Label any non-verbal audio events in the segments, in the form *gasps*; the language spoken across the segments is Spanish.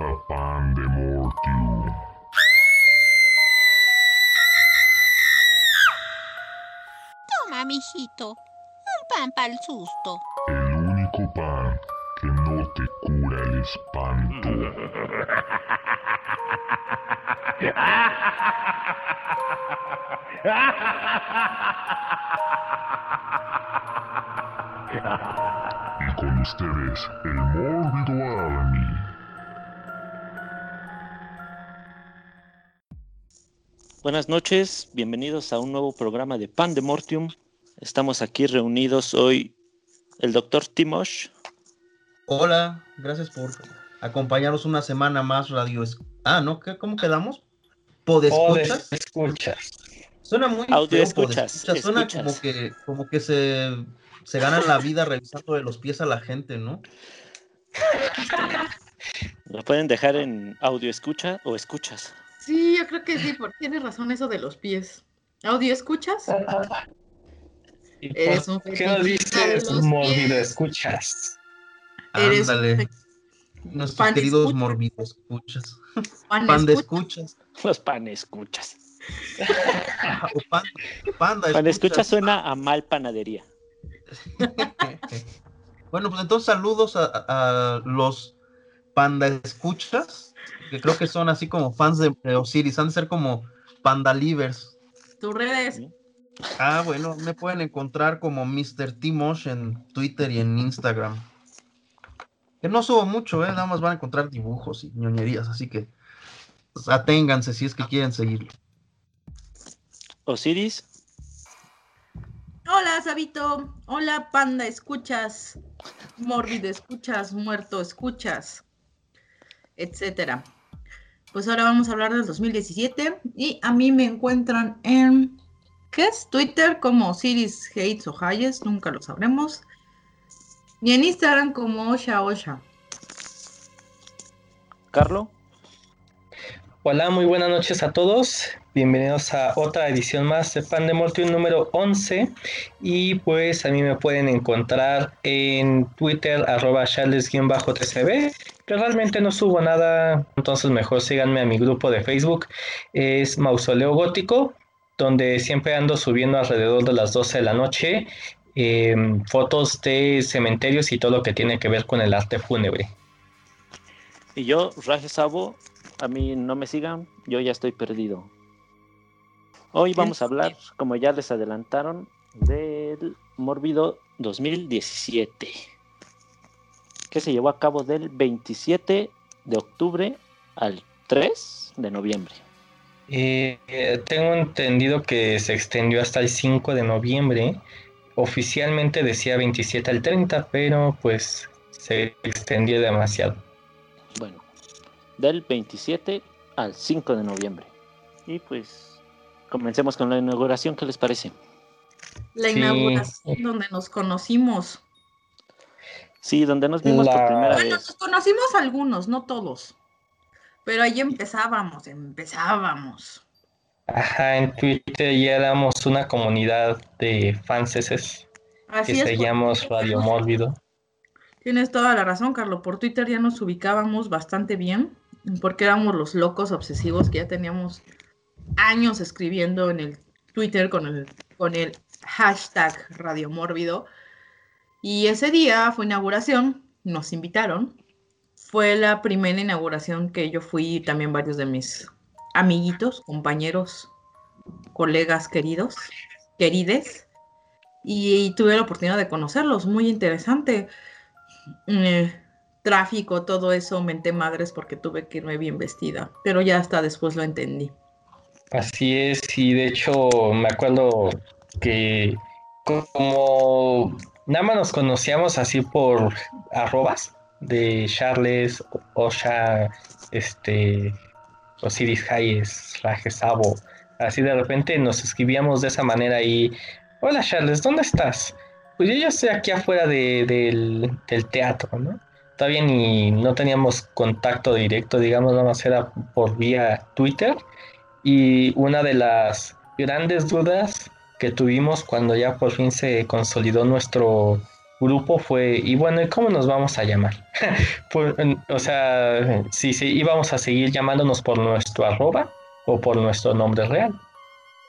a Pandemortium. Toma, mijito. Un pan para el susto. El único pan que no te cura el espanto. Y con ustedes, el Mórbido Army. Buenas noches, bienvenidos a un nuevo programa de Pandemortium. Estamos aquí reunidos hoy el doctor Timosh, Hola, gracias por acompañarnos una semana más, Radio. Es- Ah, ¿no? ¿Qué, ¿Cómo quedamos? ¿Podescuchas? escuchas. Suena muy Audio feo, escuchas. Suena escuchas. como que, como que se, se ganan la vida revisando de los pies a la gente, ¿no? lo pueden dejar en audio escucha o escuchas. Sí, yo creo que sí, porque tienes razón eso de los pies. ¿Audio escuchas? ¿Y Eres un ¿Qué nos dices, pies. Escuchas. Ándale. Nuestros Pan queridos escucha. morbidos escuchas. pan Pan de escucha. escuchas. Los pan escuchas. O pan, panda Pan escucha escuchas. suena a mal panadería. *laughs* Bueno, pues entonces saludos a, a los panda escuchas, que creo que son así como fans de, de Osiris, han de ser como panda livers. Tus redes. Ah, bueno, me pueden encontrar como Mr. Timosh en Twitter y en Instagram. Que no subo mucho, ¿eh? Nada más van a encontrar dibujos y ñoñerías, así que pues, aténganse si es que quieren seguirlo. Osiris, Hola, Sabito. Hola, panda, escuchas. Mórbido, escuchas. Muerto, escuchas. Etcétera. Pues ahora vamos a hablar del 2017 y a mí me encuentran en, ¿qué es? Twitter como Osiris Hates o Hayes, nunca lo sabremos. Y en Instagram como Osha Osha. Carlo, Hola, muy buenas noches a todos. Bienvenidos a otra edición más de Pandemortium número 11. Y pues a mí me pueden encontrar en Twitter, arroba charles-tcb. Que realmente no subo nada, entonces mejor síganme a mi grupo de Facebook. Es Mausoleo Gótico, donde siempre ando subiendo alrededor de las 12 de la noche eh, fotos de cementerios y todo lo que tiene que ver con el arte fúnebre. y yo, Raje Sabo, a mí no me sigan, yo ya estoy perdido. Hoy vamos a hablar, como ya les adelantaron, del Mórbido 2017, que se llevó a cabo del 27 de octubre al 3 de noviembre. Eh, tengo entendido que se extendió hasta el 5 de noviembre. Oficialmente decía 27 al 30, pero pues se extendió demasiado. Bueno, del 27 al 5 de noviembre. Y pues comencemos con la inauguración, ¿qué les parece? La Sí. inauguración donde nos conocimos. Sí, donde nos vimos por La- primera Bueno, vez. nos conocimos algunos, no todos. Pero ahí empezábamos, empezábamos. Ajá, en Twitter ya éramos una comunidad de fanses que Así es. por seguíamos Radio Mórbido. Tienes toda la razón, Carlos. Por Twitter ya nos ubicábamos bastante bien, porque éramos los locos obsesivos que ya teníamos años escribiendo en el Twitter con el, con el hashtag Radio Mórbido. Y ese día fue inauguración, nos invitaron. Fue la primera inauguración que yo fui y también varios de mis amiguitos, compañeros, colegas queridos, querides. Y, tuve la oportunidad de conocerlos, muy interesante. Eh, tráfico, todo eso, menté madres porque tuve que irme bien vestida, pero ya hasta después lo entendí. Así es, y de hecho me acuerdo que como nada más nos conocíamos así por arrobas de Charles, Osha, este, Osiris Hayes, Raje Sabo, así de repente nos escribíamos de esa manera y, hola Charles, ¿dónde estás? Pues yo ya estoy aquí afuera de- del, del teatro, ¿no? Todavía ni no teníamos contacto directo, digamos, nada más era por vía Twitter. Y una de las grandes dudas que tuvimos cuando ya por fin se consolidó nuestro grupo fue, y bueno, ¿y cómo nos vamos a llamar? *laughs* Por- o sea, si sí, íbamos a seguir llamándonos por nuestro arroba o por nuestro nombre real.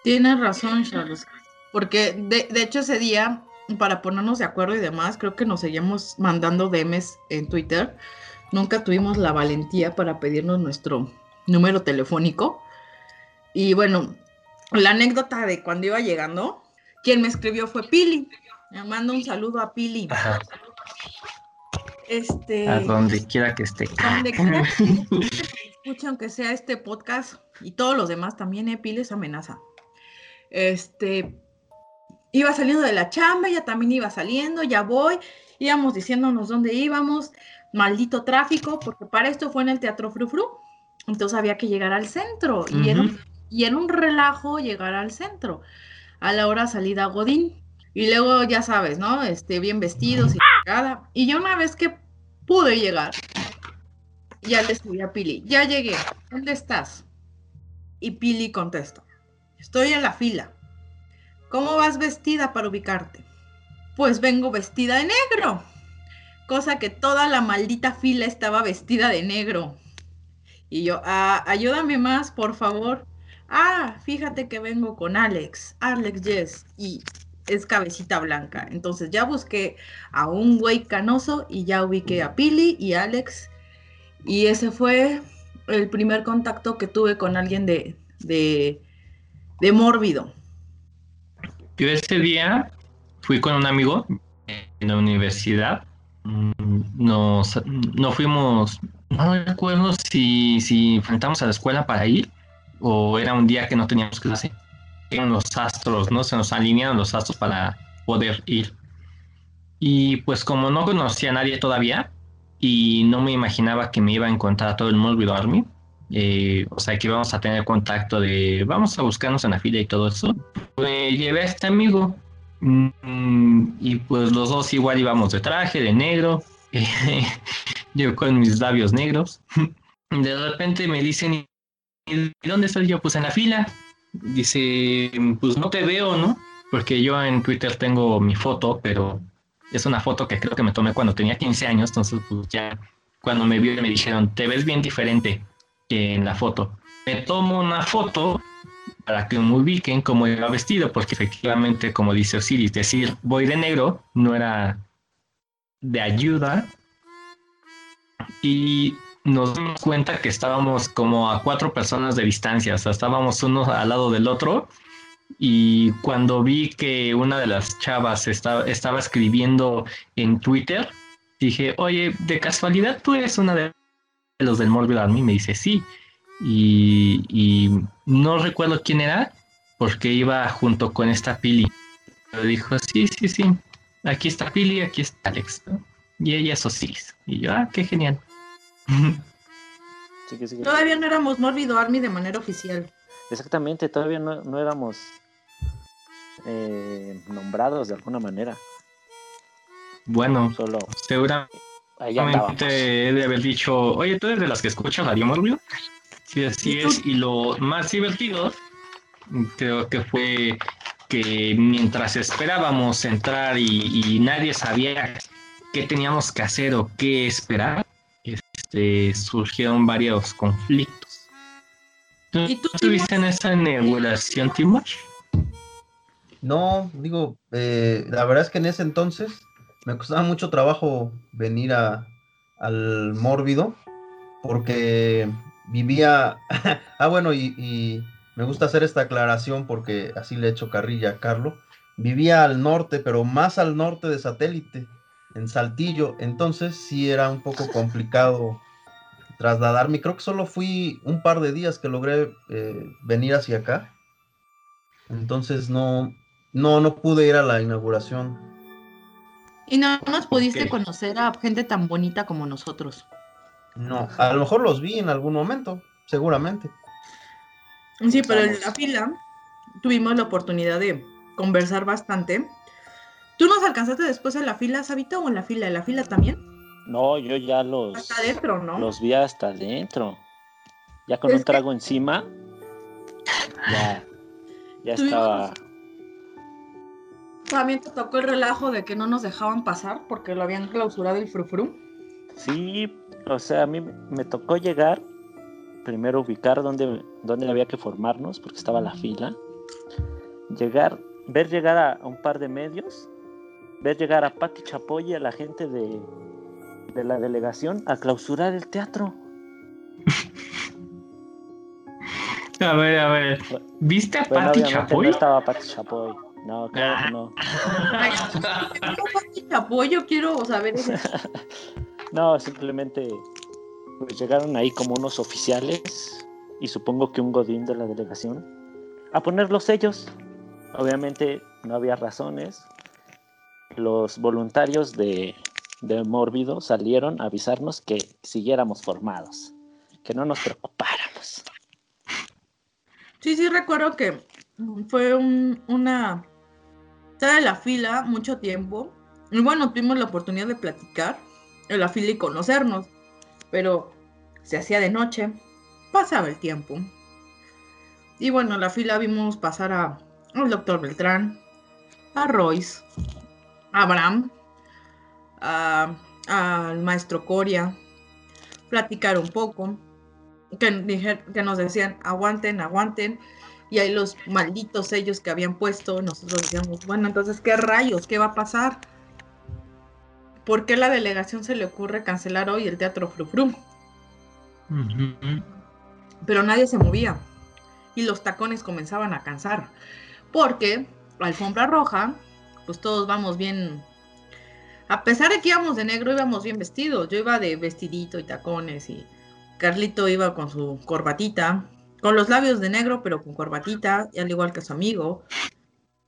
Tienes razón, Charles. Porque de, de hecho ese día, para ponernos de acuerdo y demás, creo que nos seguíamos mandando DMs en Twitter. Nunca tuvimos la valentía para pedirnos nuestro número telefónico. Y bueno, la anécdota de cuando iba llegando, quien me escribió fue Pili. Me mando un saludo a Pili. Ajá, Este, a donde quiera que esté. donde quiera que escuche, aunque sea este podcast y todos los demás también, eh, Pili es amenaza. Este, iba saliendo de la chamba, ella también iba saliendo, ya voy, íbamos diciéndonos dónde íbamos, maldito tráfico, porque para esto fue en el Teatro Frufru, entonces había que llegar al centro, y, era, un, y era un relajo llegar al centro, a la hora salida a Godín, y luego ya sabes, ¿no? Este, bien vestidos y chingada. y ya una vez que pude llegar, ya le escribí a Pili, ya llegué, ¿dónde estás? Y Pili contesta, estoy en la fila. ¿Cómo vas vestida para ubicarte? Pues vengo vestida de negro. Cosa que toda la maldita fila estaba vestida de negro. Y yo, ah, ayúdame más, por favor. Ah, fíjate que vengo con Alex, Alex Yes, y es cabecita blanca. Entonces ya busqué a un güey canoso y ya ubiqué a Pili y Alex. Y ese fue el primer contacto que tuve con alguien de, de, de mórbido. Yo ese día fui con un amigo en la universidad. Mm, Nos, no fuimos, no recuerdo si, si enfrentamos a la escuela para ir o era un día que no teníamos clase. Eran los astros, ¿no? Se nos alinearon los astros para poder ir. Y pues como no conocía a nadie todavía y no me imaginaba que me iba a encontrar a todo el Mórbido Army, eh, o sea que íbamos a tener contacto de vamos a buscarnos en la fila y todo eso, me llevé a este amigo mm, y pues los dos igual íbamos de traje, de negro, *laughs* yo con mis labios negros. *laughs* De repente me dicen, ¿y dónde estoy yo? Pues en la fila. Dice, pues no te veo, ¿no? Porque yo en Twitter tengo mi foto, pero es una foto que creo que me tomé cuando tenía 15 años, entonces pues ya cuando me vio me dijeron, te ves bien diferente que en la foto. Me tomo una foto para que me ubiquen cómo iba vestido, porque efectivamente, como dice Osiris, decir voy de negro no era de ayuda. Y nos dimos cuenta que estábamos como a cuatro personas de distancia, o sea, estábamos uno al lado del otro. Y cuando vi que una de las chavas estaba, estaba escribiendo en Twitter, dije, oye, de casualidad tú eres una de los del Morbid Army, me dice sí. Y, y, no recuerdo quién era, porque iba junto con esta Pili. Pero dijo, sí, sí, sí, aquí está Pili, aquí está Alex. ¿no? Y ella es Osiris. Y yo, ah, qué genial. *laughs* Sí, sí, Todavía no éramos Mórbido Army de manera oficial. Exactamente, todavía no, no éramos eh, nombrados de alguna manera. Bueno, Solo seguramente ahí he de haber dicho, oye, ¿tú eres de las que escuchan Radio Morbido? Sí, así es. Y lo más divertido, creo que fue que mientras esperábamos entrar y, y nadie sabía qué teníamos que hacer o qué esperar, este, surgieron varios conflictos. ¿Tú, ¿Y tú, tú estuviste en esa inauguración, Timor? No, digo, eh, la verdad es que en ese entonces me costaba mucho trabajo venir a, al mórbido porque vivía, *laughs* ah bueno, y, me gusta hacer esta aclaración porque así le he hecho carrilla a Carlos, vivía al norte, pero más al norte de satélite, en Saltillo, entonces sí era un poco complicado trasladarme, creo que solo fui un par de días que logré eh, venir hacia acá, entonces no, no, no pude ir a la inauguración. Y no nos pudiste conocer a gente tan bonita como nosotros. No, a lo mejor los vi en algún momento, seguramente. Sí, pero en la fila tuvimos la oportunidad de conversar bastante. ¿Tú nos alcanzaste después en la fila, Sabito, o en la fila? ¿En la fila también? No, yo ya los, Hasta adentro, ¿no? los vi hasta adentro. Ya con Es un que- trago encima, ya, ya Tuvimos- estaba. También te tocó el relajo de que no nos dejaban pasar porque lo habían clausurado el frufru. Sí, o sea, a mí me tocó llegar, primero ubicar dónde, dónde había que formarnos, porque estaba la fila. Llegar, ver llegar a, a un par de medios, ver llegar a Pati Chapoy y a la gente de, de la delegación a clausurar el teatro. A ver, a ver. ¿Viste a Bueno, Pati Chapoy? no estaba Pati Chapoy. No, *laughs* claro que no. Ay, *laughs* apoyo, quiero saber eso. *laughs* No, simplemente pues, llegaron ahí como unos oficiales y supongo que un godín de la delegación a poner los sellos. Obviamente no había razones. Los voluntarios de, de Mórbido salieron a avisarnos que siguiéramos formados, que no nos preocupáramos. Sí, sí, recuerdo que fue un- una... Estar en la fila mucho tiempo. Y bueno, tuvimos la oportunidad de platicar en la fila y conocernos. Pero se hacía de noche. Pasaba el tiempo. Y bueno, en la fila vimos pasar a, al doctor Beltrán, a Royce, a Abraham, al maestro Coria, platicar un poco que nos decían aguanten, aguanten, y ahí los malditos sellos que habían puesto, nosotros decíamos, bueno, entonces, ¿qué rayos? ¿Qué va a pasar? ¿Por qué la delegación se le ocurre cancelar hoy el Teatro Frufru? Ujú. Pero nadie se movía, y los tacones comenzaban a cansar, porque la alfombra roja, pues todos vamos bien... A pesar de que íbamos de negro, íbamos bien vestidos. Yo iba de vestidito y tacones y Carlito iba con su corbatita, con los labios de negro, pero con corbatita, y al igual que su amigo.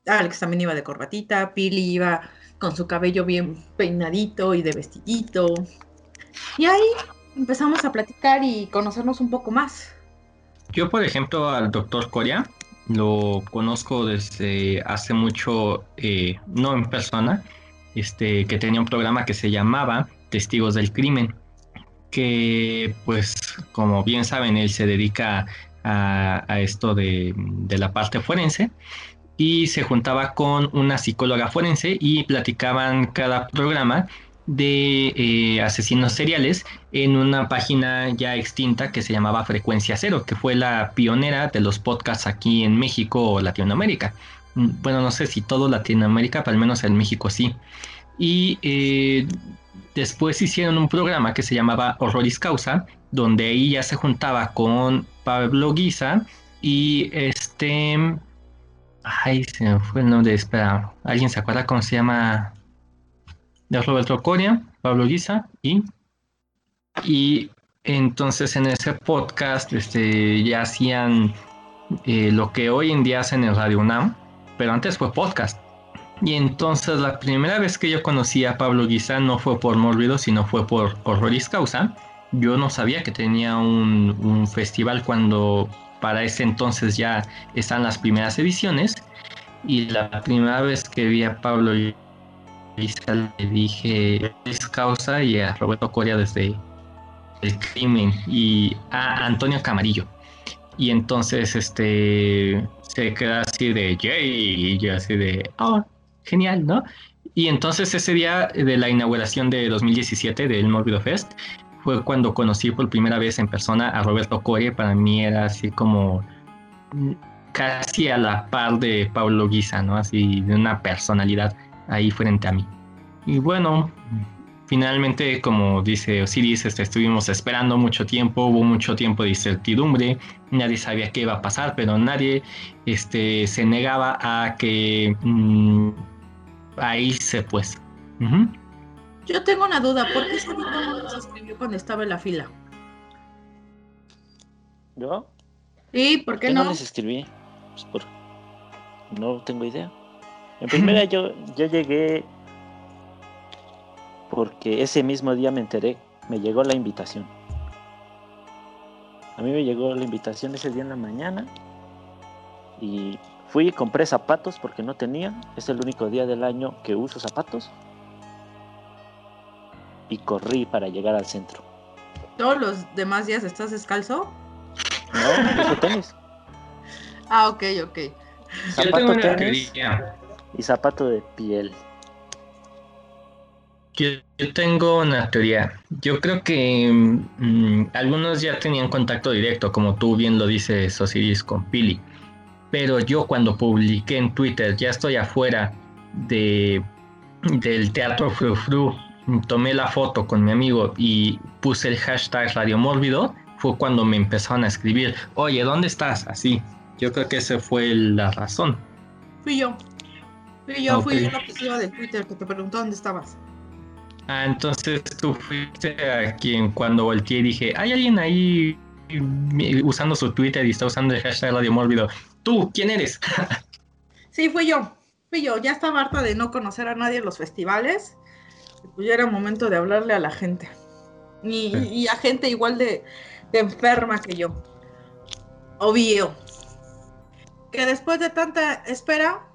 Alex también iba de corbatita, Pili iba con su cabello bien peinadito y de vestidito. Y ahí empezamos a platicar y conocernos un poco más. Yo, por ejemplo, al doctor Coria lo conozco desde hace mucho, eh, no en persona, este, que tenía un programa que se llamaba Testigos del Crimen, que pues como bien saben, él se dedica a, a esto de, de la parte forense y se juntaba con una psicóloga forense y platicaban cada programa de eh, asesinos seriales en una página ya extinta que se llamaba Frecuencia Cero, que fue la pionera de los podcasts aquí en México o Latinoamérica. Mm, Bueno, no sé si todo Latinoamérica, pero al menos en México sí. Y eh, después hicieron un programa que se llamaba Horroris Causa, donde ahí ya se juntaba con Pablo Guisa y este... Ay, se me fue el nombre, espera, ¿alguien se acuerda cómo se llama? De Roberto Coria, Pablo Guisa y y entonces en ese podcast este, ya hacían eh, lo que hoy en día hacen en Radio UNAM, pero antes fue podcast. Y entonces la primera vez que yo conocí a Pablo Guisa no fue por Mórbido, sino fue por Horroris Causa. Yo no sabía que tenía un, festival cuando para ese entonces ya están las primeras ediciones. Y la primera vez que vi a Pablo Guisa le dije Horroris Causa y a Roberto Coria desde el crimen y a Antonio Camarillo. Y entonces este se queda así de yay y yo así de oh, genial, ¿no? Y entonces ese día de la inauguración de 2017 del Morbido Fest fue cuando conocí por primera vez en persona a Roberto Coria. Para mí era así como mm, casi a la par de Pablo Guisa, ¿no? Así de una personalidad ahí frente a mí. Y bueno, finalmente, como dice Osiris, este, estuvimos esperando mucho tiempo, hubo mucho tiempo de incertidumbre, nadie sabía qué iba a pasar, pero nadie este, se negaba a que mm, a irse, pues. Ujú. Yo tengo una duda, ¿por qué no nos escribió cuando estaba en la fila? ¿Yo? ¿Y por qué ¿Qué no? no les escribí? Pues por... No tengo idea. En primera yo, yo llegué porque ese mismo día me enteré, me llegó la invitación. A mí me llegó la invitación ese día en la mañana y fui y compré zapatos porque no tenía. Es el único día del año que uso zapatos. Y corrí para llegar al centro. ¿Todos los demás días estás descalzo? No, uso tenis. *laughs* Ah, ok, ok. Yo Zapato, tengo una tenis. teoría. y zapato de piel. Yo, yo tengo una teoría. Yo creo que mm, algunos ya tenían contacto directo, como tú bien lo dices, Osiris, con Pili. Pero yo cuando publiqué en Twitter, ya estoy afuera de, del Teatro Fru Fru, tomé la foto con mi amigo y puse el hashtag Radio Mórbido, fue cuando me empezaron a escribir, oye, ¿dónde estás? Así. Yo creo que esa fue la razón. Fui yo. Fui yo, fui Ok. yo la que iba de Twitter que te preguntó dónde estabas. Ah, entonces tú fuiste a quien cuando volteé y dije, hay alguien ahí usando su Twitter y está usando el hashtag Radio Mórbido. ¿Tú quién eres? *laughs* Sí, fui yo. Fui yo. Ya estaba harta de no conocer a nadie en los festivales. Y Pues ya era momento de hablarle a la gente. Y, y a gente igual de, de enferma que yo. Obvio. Que después de tanta espera,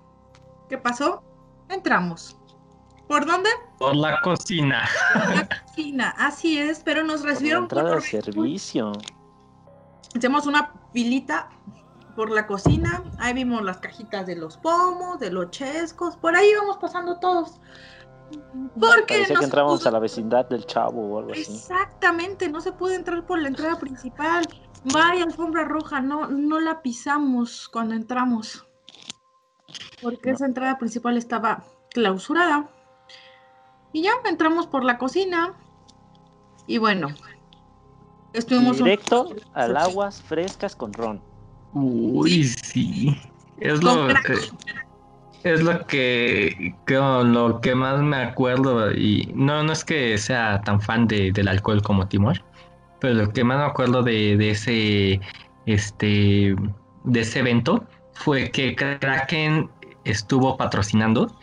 ¿qué pasó? Entramos. ¿Por dónde? Por la cocina. Por la cocina. Así es, pero nos Por la recibieron entrada de por servicio. Hicimos una filita por la cocina, ahí vimos las cajitas de los pomos, de los chescos, por ahí íbamos pasando todos. Porque Parecía no que pudo- a la vecindad del chavo o algo así. Exactamente, no se puede entrar por la entrada principal. Vaya alfombra roja, no, no la pisamos cuando entramos. Porque No. esa entrada principal estaba clausurada. Y ya entramos por la cocina. Y bueno, estuvimos un- Directo al aguas frescas con ron. Uy, sí. Es con lo, crack. eh, es lo que, que lo que más me acuerdo y no, no es que sea tan fan de, del alcohol como Timor, pero lo que más me acuerdo de, de ese este de ese evento fue que Kraken estuvo patrocinando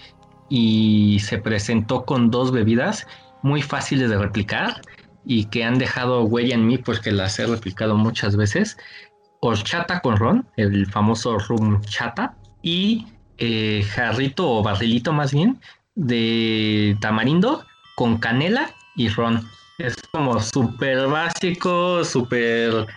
y se presentó con dos bebidas muy fáciles de replicar y que han dejado huella en mí porque las he replicado muchas veces. Horchata con ron, el famoso rum chata, y eh, jarrito o barrilito más bien de tamarindo con canela y ron. Es como súper básico, súper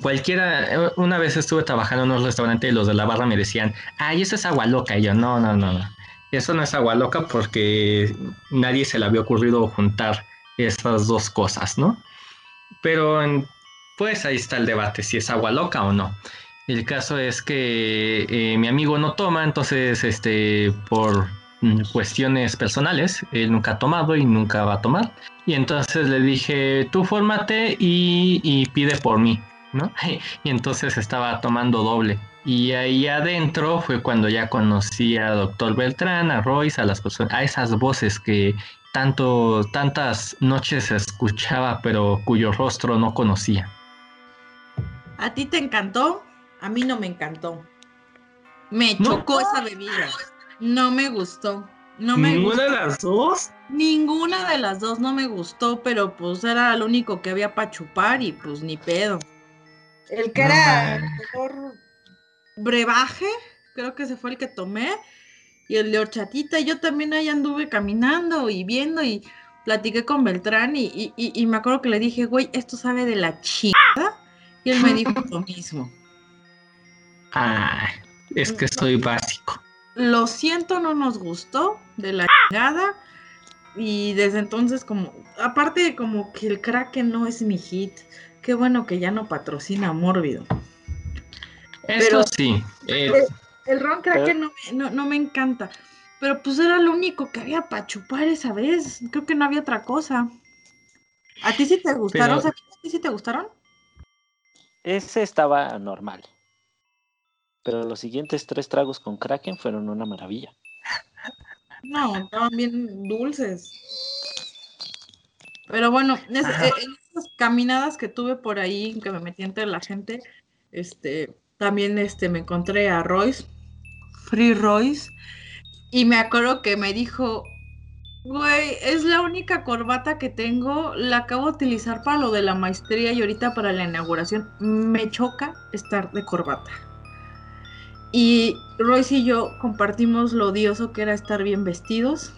cualquiera. Una vez estuve trabajando en un restaurante y los de la barra me decían, ay, eso es agua loca. Y yo, no, no, no, no. Eso no es agua loca porque nadie se le había ocurrido juntar esas dos cosas, ¿no? Pero pues ahí está el debate, si es agua loca o no. El caso es que eh, mi amigo no toma, entonces, este, por cuestiones personales, él nunca ha tomado y nunca va a tomar. Y entonces le dije, tú fórmate y, y pide por mí, ¿no? *laughs* Y entonces estaba tomando doble. Y ahí adentro fue cuando ya conocí a Doctor Beltrán, a Royce, a las personas, a esas voces que tantas noches escuchaba, pero cuyo rostro no conocía. ¿A ti te encantó? A mí no me encantó. Me No. chocó esa bebida. No me gustó. No me ¿Ninguna de gustó. las dos? Ninguna de las dos no me gustó, pero pues era lo único que había para chupar y pues ni pedo. El que era el mejor brebaje, creo que ese fue el que tomé. Y el de horchatita, yo también ahí anduve caminando y viendo y platiqué con Beltrán y, y- y- y me acuerdo que le dije, güey, esto sabe de la chingada. Y él me dijo lo mismo. Ah, es que soy básico. Lo siento, no nos gustó de la chingada. Y desde entonces, como, aparte, como que el Kraken no es mi hit. Qué bueno que ya no patrocina Mórbido. Eso Pero- sí. eh, El Ron Kraken no, me- no, no me encanta. Pero pues era lo único que había para chupar esa vez. Creo que no había otra cosa. ¿A ti sí te gustaron? Pero-? ¿A ti sí te gustaron? Ese estaba normal. Pero los siguientes tres tragos con Kraken fueron una maravilla. No, estaban bien dulces. Pero bueno, eh, en esas caminadas que tuve por ahí, que me metí entre la gente, este, también este, me encontré a Royce, Free Royce, y me acuerdo que me dijo, güey, es la única corbata que tengo, la acabo de utilizar para lo de la maestría y ahorita para la inauguración, me choca estar de corbata. Y Royce y yo compartimos lo odioso que era estar bien vestidos.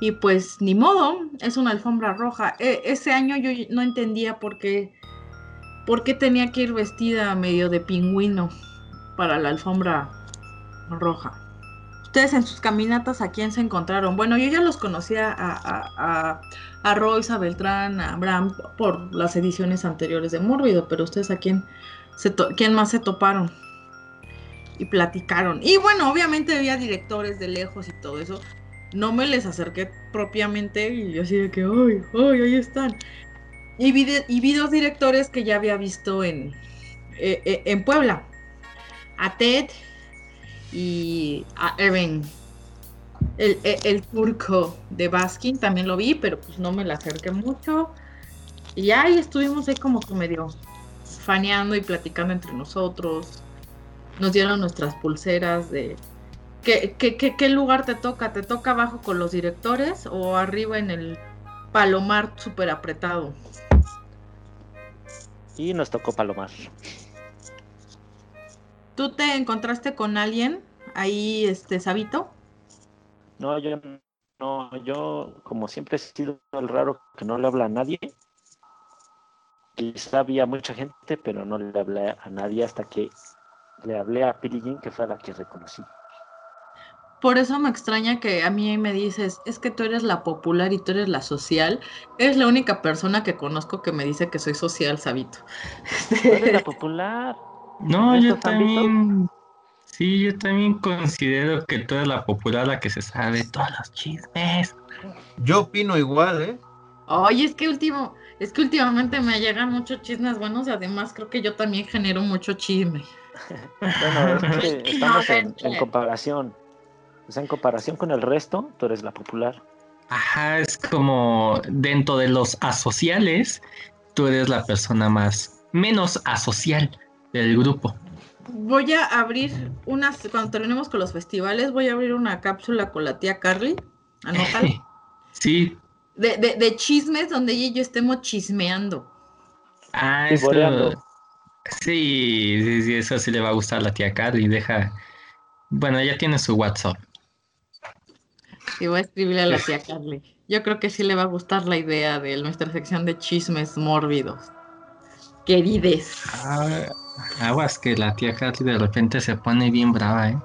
Y pues ni modo, es una alfombra roja. E- ese año yo no entendía por qué, por qué tenía que ir vestida medio de pingüino para la alfombra roja. ustedes en sus caminatas a quién se encontraron. Bueno, yo ya los conocía a, a, a, Royce, a Beltrán, a Abraham por las ediciones anteriores de Mórbido, pero ustedes a quién, se quién más se toparon y platicaron. Y bueno, obviamente había directores de lejos y todo eso. No me les acerqué propiamente y yo así de que, ¡ay, ay, ahí están! Y vi, de- y vi dos directores que ya había visto en, eh, eh, en Puebla. A Ted y a Evan. El, el- el turco de Baskin también lo vi, pero pues no me la acerqué mucho. Y ahí estuvimos ahí como que medio faneando y platicando entre nosotros. Nos dieron nuestras pulseras de... ¿Qué, qué, qué, qué lugar te toca? ¿Te toca abajo con los directores o arriba en el palomar súper apretado? Y nos tocó Palomar. ¿Tú te encontraste con alguien ahí, este, Sabito? No, yo no, yo como siempre he sido el raro que no le habla a nadie. Quizá había mucha gente, pero no le hablé a nadie hasta que le hablé a Pirillín, que fue a la que reconocí. Por eso me extraña que a mí me dices, es que tú eres la popular y tú eres la social. Eres la única persona que conozco que me dice que soy social, Sabito. ¿Cuál es la popular? No, ¿Esto yo también? también. Sí, yo también considero que tú eres la popular, la que se sabe todos los chismes. Yo opino igual, ¿eh? Oye, es que último, es que últimamente me llegan muchos chismes buenos y además creo que yo también genero mucho chisme. *laughs* Bueno, es que *laughs* estamos en, comparación. O sea, en comparación con el resto, tú eres la popular. Ajá, es como dentro de los asociales, tú eres la persona más menos asocial del grupo. Voy a abrir unas, cuando terminemos con los festivales, voy a abrir una cápsula con la tía Carly, anótalo, *laughs* Sí, de, de, de chismes donde ella y yo estemos chismeando. ah, Sí, eso-. Sí, sí, sí, eso sí le va a gustar a la tía Carly, deja. Bueno, ella tiene su WhatsApp. Y voy a escribirle a la tía Carly. Yo creo que sí le va a gustar la idea de nuestra sección de chismes mórbidos. Querides. Ah, aguas que la tía Katy de repente se pone bien brava, ¿eh?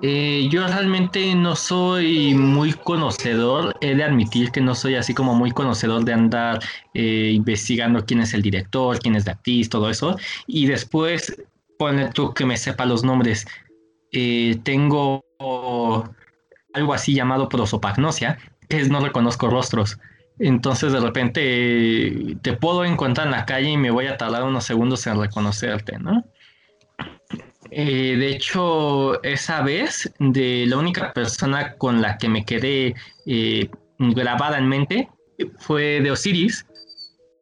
Eh, yo realmente no soy muy conocedor, he de admitir que no soy así como muy conocedor de andar eh, investigando quién es el director, quién es la actriz, todo eso, y después ponle tú que me sepa los nombres. Eh, tengo algo así llamado prosopagnosia, que es no reconozco rostros. Entonces de repente te puedo encontrar en la calle y me voy a tardar unos segundos en reconocerte, ¿no? Eh, de hecho, esa vez, de la única persona con la que me quedé eh, grabada en mente fue de Osiris.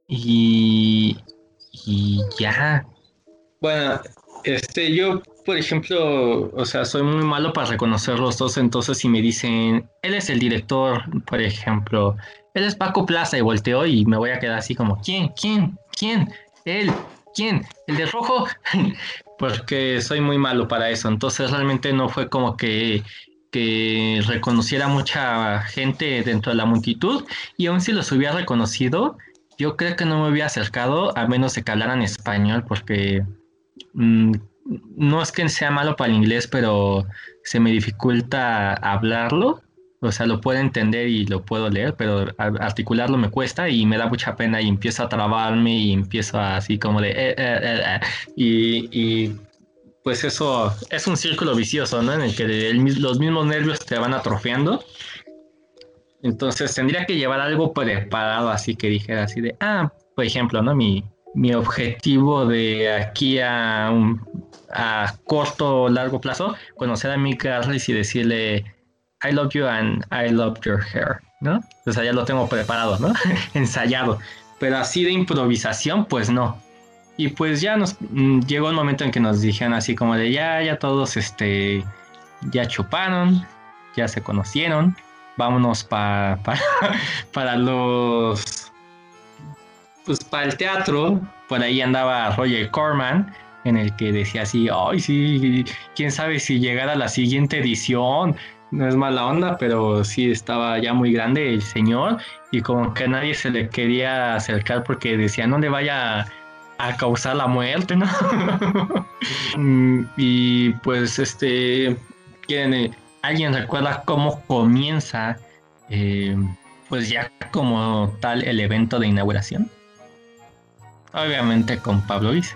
Y, y ya. Bueno, este, yo, por ejemplo, o sea, soy muy malo para reconocer los dos, entonces si me dicen, él es el director, por ejemplo, él es Paco Plaza y volteo y me voy a quedar así como, ¿quién? ¿Quién? ¿Quién? ¿Él? ¿Quién? ¿El de rojo? *laughs* Porque soy muy malo para eso. Entonces realmente no fue como que, que reconociera mucha gente dentro de la multitud. Y aun si los hubiera reconocido, yo creo que no me hubiera acercado a menos de que hablaran español porque mm, no es que sea malo para el inglés, pero se me dificulta hablarlo. O sea, lo puedo entender y lo puedo leer, pero ar- articularlo me cuesta y me da mucha pena y empiezo a trabarme y empiezo así como de... eh, eh, eh, y, y, pues eso es un círculo vicioso, ¿no? En el que los mismos nervios te van atrofiando. Entonces tendría que llevar algo preparado así que dijera así de, ah, por ejemplo, ¿no? Mi, mi objetivo de aquí a, a corto o largo plazo, conocer a Mick Garris y decirle, I love you and I love your hair, ¿no? O sea, ya lo tengo preparado, ¿no? *laughs* Ensayado. Pero así de improvisación, pues no. Y pues ya nos mm, llegó el momento en que nos dijeron así como de ya, ya todos este, ya chuparon, ya se conocieron, vámonos pa- *laughs* pa- para los, pues para el teatro, por ahí andaba Roger Corman, en el que decía así, ay sí, quién sabe si llegara la siguiente edición, no es mala onda, pero sí estaba ya muy grande el señor y como que nadie se le quería acercar porque decía no le vaya a causar la muerte, ¿no? *laughs* Mm, y pues este quieren eh, ¿alguien recuerda cómo comienza, eh, pues ya como tal, el evento de inauguración? Obviamente con Pablo Luis.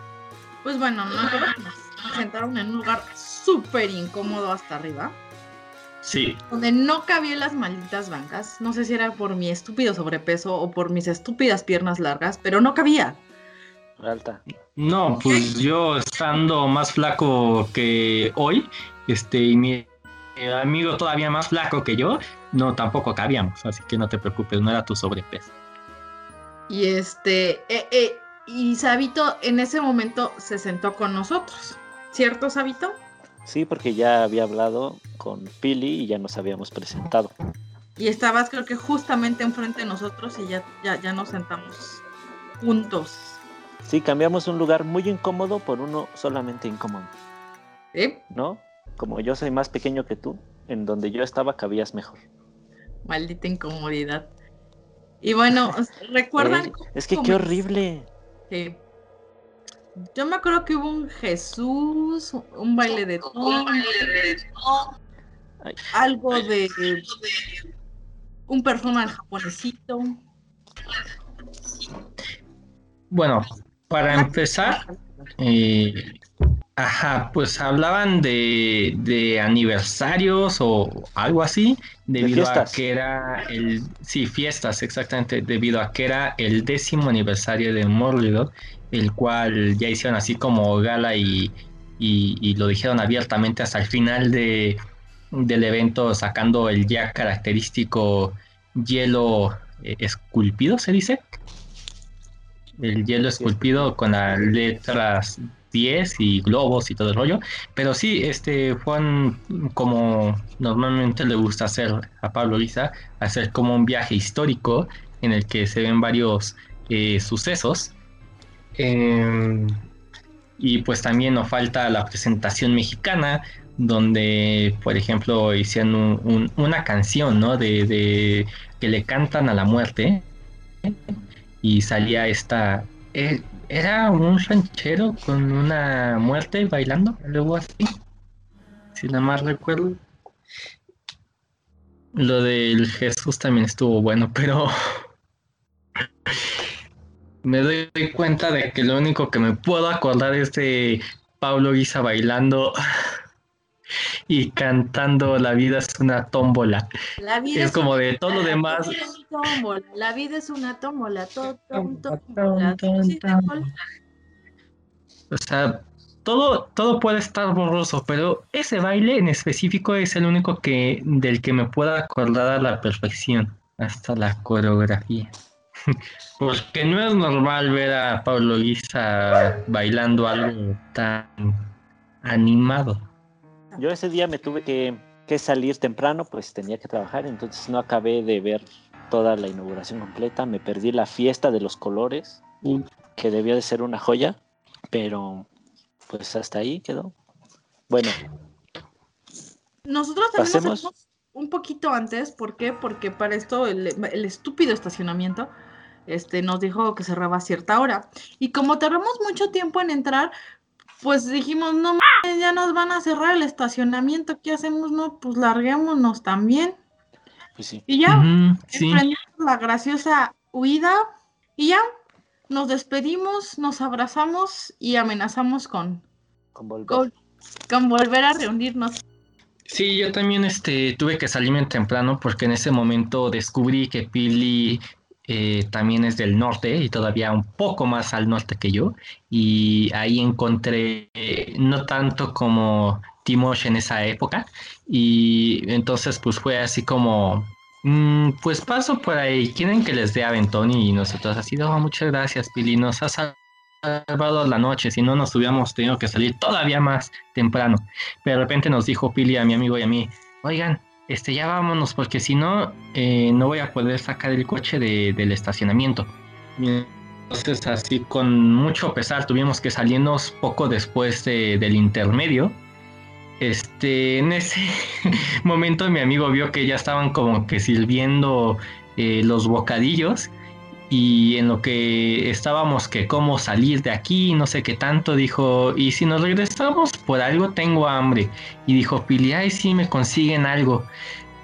Pues bueno, nos sentaron en un lugar súper incómodo hasta arriba, Sí, donde no cabían las malditas bancas. No sé si era por mi estúpido sobrepeso o por mis estúpidas piernas largas, pero no cabía. Alta. no, pues yo estando más flaco que hoy, este, y mi amigo todavía más flaco que yo, no, tampoco cabíamos, así que no te preocupes, no era tu sobrepeso. Y este, eh, eh, y Sabito en ese momento se sentó con nosotros, ¿cierto, Sabito? Sí, porque ya había hablado con Pili y ya nos habíamos presentado. Y estabas creo que justamente enfrente de nosotros y ya, ya, ya nos sentamos juntos. Sí, cambiamos un lugar muy incómodo por uno solamente incómodo, ¿Eh? ¿no? Como yo soy más pequeño que tú, en donde yo estaba cabías mejor. Maldita incomodidad. Y bueno, *laughs* ¿recuerdan? Es que qué horrible. Sí. Yo me acuerdo que hubo un Jesús, un baile de todo, algo de un personal japonesito. Bueno, para empezar, eh, ajá, pues hablaban de, de aniversarios o algo así, debido a que era el, sí, fiestas, exactamente, debido a que era el décimo aniversario de Morlidor, el cual ya hicieron así como gala y, y, y lo dijeron abiertamente hasta el final de, del evento, sacando el ya característico hielo eh, esculpido, se dice el hielo esculpido con las letras 10 y globos y todo el rollo. Pero sí, este Juan, como normalmente le gusta hacer a Pablo Lisa, hacer como un viaje histórico en el que se ven varios eh, sucesos. Em, y pues también nos falta la presentación mexicana, donde, por ejemplo, hicieron un- un- una canción, ¿no? De, que le cantan a la muerte y salía esta eh, era un ranchero con una muerte bailando luego así si nada más recuerdo lo del Jesús también estuvo bueno pero *laughs* me doy cuenta de que lo único que me puedo acordar es de Pablo Guisa bailando y cantando La vida es una tómbola La vida es como de todo lo demás La vida es una tómbola, la vida es una tómbola, tó- tom- tómbola, tómbola. O sea, todo, todo puede estar borroso, pero ese baile en específico es el único que del que me puedo acordar a la perfección, hasta la coreografía. Porque no es normal ver a Pablo Guisa bailando algo tan animado. Yo ese día me tuve que, que salir temprano, pues tenía que trabajar, entonces no acabé de ver toda la inauguración completa. Me perdí la fiesta de los colores, Uf. que debió de ser una joya, pero pues hasta ahí quedó. Bueno, Nosotros también nos Pasemos. salimos un poquito antes, ¿por qué? Porque para esto el, el estúpido estacionamiento este, nos dijo que cerraba a cierta hora. Y como tardamos mucho tiempo en entrar, pues dijimos, no mames, ya nos van a cerrar el estacionamiento, ¿qué hacemos? No, pues larguémonos también. pues sí. Y ya, emprendimos la graciosa huida y ya nos despedimos, nos abrazamos y amenazamos con, Con volver. con, con volver a reunirnos. Sí, yo también este, tuve que salirme temprano porque en ese momento descubrí que Pili eh, también es del norte y todavía un poco más al norte que yo. Y ahí encontré, eh, no tanto como Timosh en esa época. Y entonces pues fue así como, "Mm, pues paso por ahí, quieren que les dé aventón y nosotros así, no, muchas gracias Pili, nos has salvado la noche, si no nos hubiéramos tenido que salir todavía más temprano. Pero de repente nos dijo Pili a mi amigo y a mí, oigan, este ya vámonos porque si no, eh, no voy a poder sacar el coche de- del estacionamiento. Entonces así con mucho pesar tuvimos que salirnos poco después de- del intermedio. Este, en ese *laughs* momento mi amigo vio que ya estaban como que sirviendo eh, los bocadillos y en lo que estábamos que cómo salir de aquí, no sé qué tanto, dijo, y si nos regresamos, por algo tengo hambre. Y dijo Pili, ay, sí, me consiguen algo.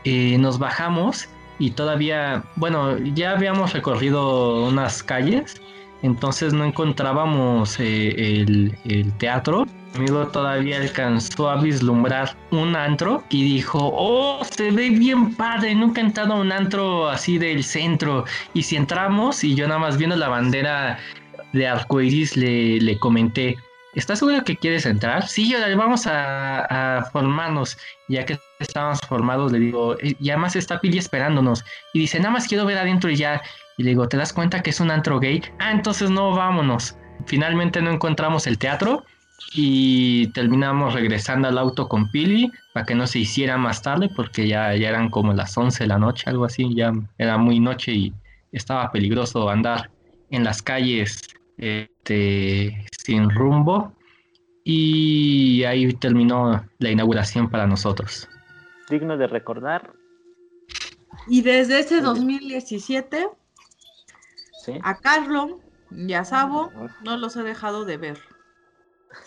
Eh, nos bajamos y todavía, bueno, ya habíamos recorrido unas calles, entonces no encontrábamos eh, el, teatro amigo todavía alcanzó a vislumbrar un antro y dijo, oh, se ve bien padre, nunca he entrado a un antro así del centro. Y si entramos y yo nada más viendo la bandera de arcoiris le, le comenté, ¿estás seguro que quieres entrar? Sí, yo vamos a formarnos. Ya que estábamos formados, le digo, eh, y además está Pili esperándonos. Y dice, nada más quiero ver adentro y ya. Y le digo, ¿te das cuenta que es un antro gay? Ah, entonces no, vámonos. Finalmente no encontramos el teatro y terminamos regresando al auto con Pili para que no se hiciera más tarde porque ya, ya eran como las 11 de la noche, algo así, ya era muy noche y estaba peligroso andar en las calles este, sin rumbo y ahí terminó la inauguración para nosotros. Digno de recordar. Y desde ese 2017 ¿sí? a Carlo y a Sabo no los he dejado de ver.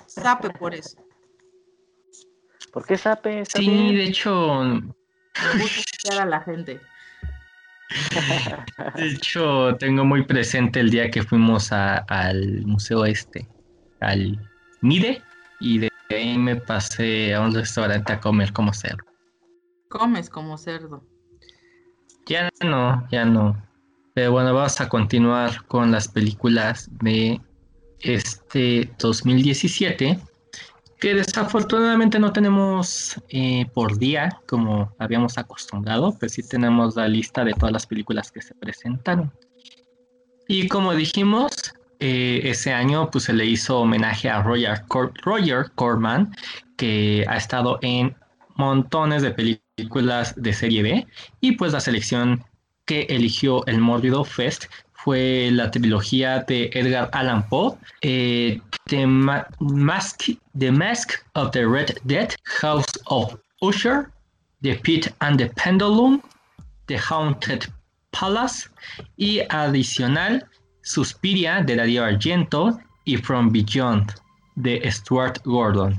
Sape por eso. ¿Por qué Sape? Sí, bien. de hecho, Me gusta escuchar a la gente. *laughs* de hecho tengo muy presente el día que fuimos a- al museo este, al MIDE, y de ahí me pasé a un restaurante a comer como cerdo. Comes como cerdo. Ya no, ya no. Pero bueno, vamos a continuar con las películas de este 2017, que desafortunadamente no tenemos eh, por día como habíamos acostumbrado, pero sí tenemos la lista de todas las películas que se presentaron. Y como dijimos, eh, ese año pues se le hizo homenaje a Roger, Cor- Roger Corman, que ha estado en montones de películas de serie B, y pues la selección que eligió el Mórbido Fest fue la trilogía de Edgar Allan Poe, eh, The, Ma- Mask, The Mask of the Red Dead, House of Usher, The Pit and the Pendulum, The Haunted Palace y adicional Suspiria de Darío Argento y From Beyond de Stuart Gordon.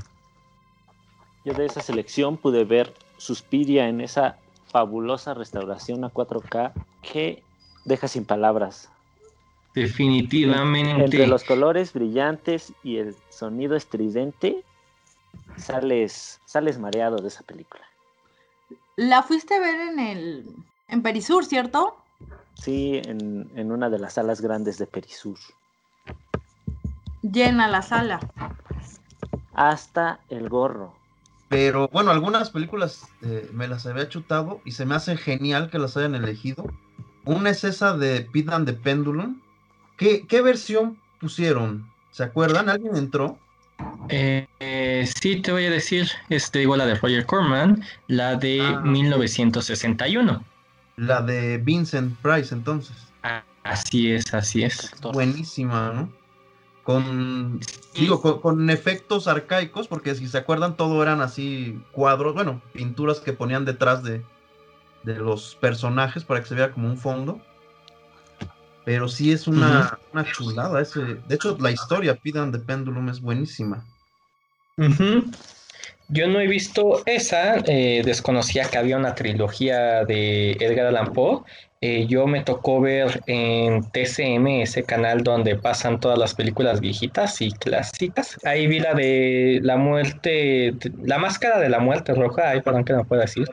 Yo de esa selección pude ver Suspiria en esa fabulosa restauración a 4K que deja sin palabras. Definitivamente. Entre los colores brillantes y el sonido estridente, sales, sales mareado de esa película. La fuiste a ver en el en Perisur, ¿cierto? Sí, en, en una de las salas grandes de Perisur. Llena la sala. Hasta el gorro. Pero bueno, algunas películas eh, me las había chutado y se me hace genial que las hayan elegido. Una es esa de Pit and the Pendulum. ¿Qué, qué versión pusieron? ¿Se acuerdan? ¿Alguien entró? Eh, eh, sí, te voy a decir, este, igual la de Roger Corman, la de Ah, ok. 1961. La de Vincent Price, entonces. Ah, así es, así es. Buenísima, ¿no? Con, digo, con, con efectos arcaicos, porque si se acuerdan, todo eran así cuadros, bueno, pinturas que ponían detrás de, de los personajes para que se vea como un fondo. Pero sí es una, una chulada. Ese, de hecho, la historia Pit and the Pendulum es buenísima. Ujú. Yo no he visto esa, eh, desconocía que había una trilogía de Edgar Allan Poe. Eh, yo me tocó ver en TCM, ese canal donde pasan todas las películas viejitas y clásicas. Ahí vi la de la muerte, la máscara de la muerte roja, ay, perdón que no puedo decir.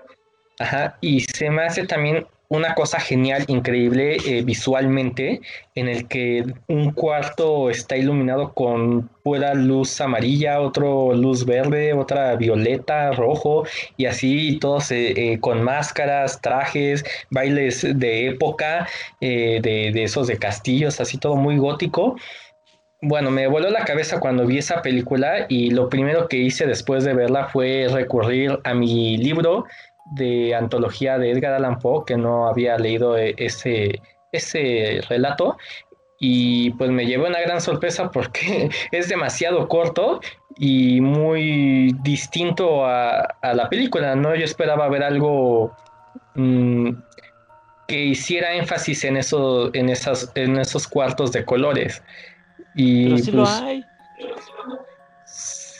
Ajá, y se me hace también una cosa genial, increíble eh, visualmente, en el que un cuarto está iluminado con pura luz amarilla, otro luz verde, otra violeta, rojo, y así todos eh, eh, con máscaras, trajes, bailes de época, eh, de, de esos de castillos, así todo muy gótico. Bueno, me voló la cabeza cuando vi esa película y lo primero que hice después de verla fue recurrir a mi libro de antología de Edgar Allan Poe, que no había leído eh, ese, ese relato, y pues me llevé una gran sorpresa porque *laughs* es demasiado corto y muy distinto a, a la película, ¿no? Yo esperaba ver algo mm, que hiciera énfasis en eso, en esas, en esos cuartos de colores. Y Pero sí lo pues, hay.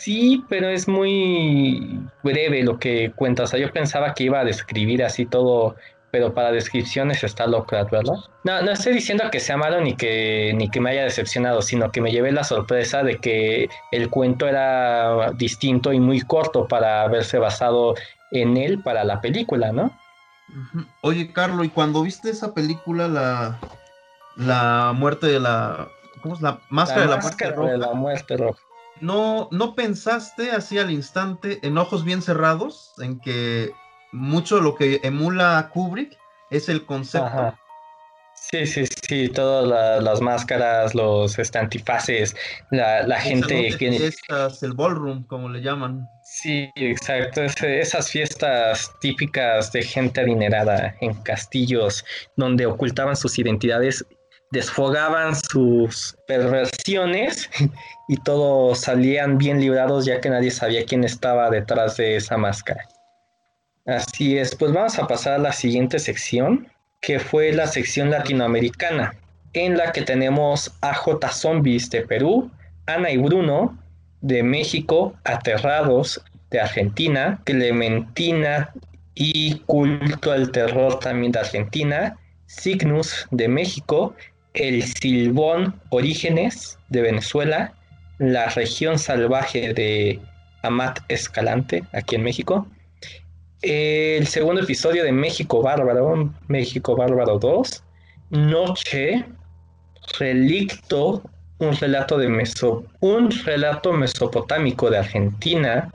Sí, pero es muy breve lo que cuenta. O sea, yo pensaba que iba a describir así todo, pero para descripciones está Lovecraft, ¿verdad? No, no estoy diciendo que sea malo ni que, ni que me haya decepcionado, sino que me llevé la sorpresa de que el cuento era distinto y muy corto para haberse basado en él para la película, ¿no? Oye, Carlos, ¿y cuando viste esa película, la, la muerte de la... ¿Cómo es? La máscara de la muerte roja? de la muerte roja. ¿No, ¿No pensaste así al instante, en ojos bien cerrados, en que mucho de lo que emula Kubrick es el concepto? Ajá. Sí, sí, sí, todas la- las máscaras, los este, antifaces, la, gente que... fiestas, el ballroom, como le llaman. Sí, exacto. esas fiestas típicas de gente adinerada en castillos donde ocultaban sus identidades, desfogaban sus perversiones *laughs* y todos salían bien librados ya que nadie sabía quién estaba detrás de esa máscara. Así es, pues vamos a pasar a la siguiente sección, que fue la sección latinoamericana, en la que tenemos a J Zombies de Perú, Ana y Bruno de México, Aterrados de Argentina, Clementina y Culto al Terror también de Argentina, Cygnus de México, El Silbón Orígenes de Venezuela, La Región Salvaje de Amat Escalante, aquí en México, el segundo episodio de México Bárbaro, México Bárbaro 2, Noche, Relicto, un relato de Meso, un relato mesopotámico de Argentina,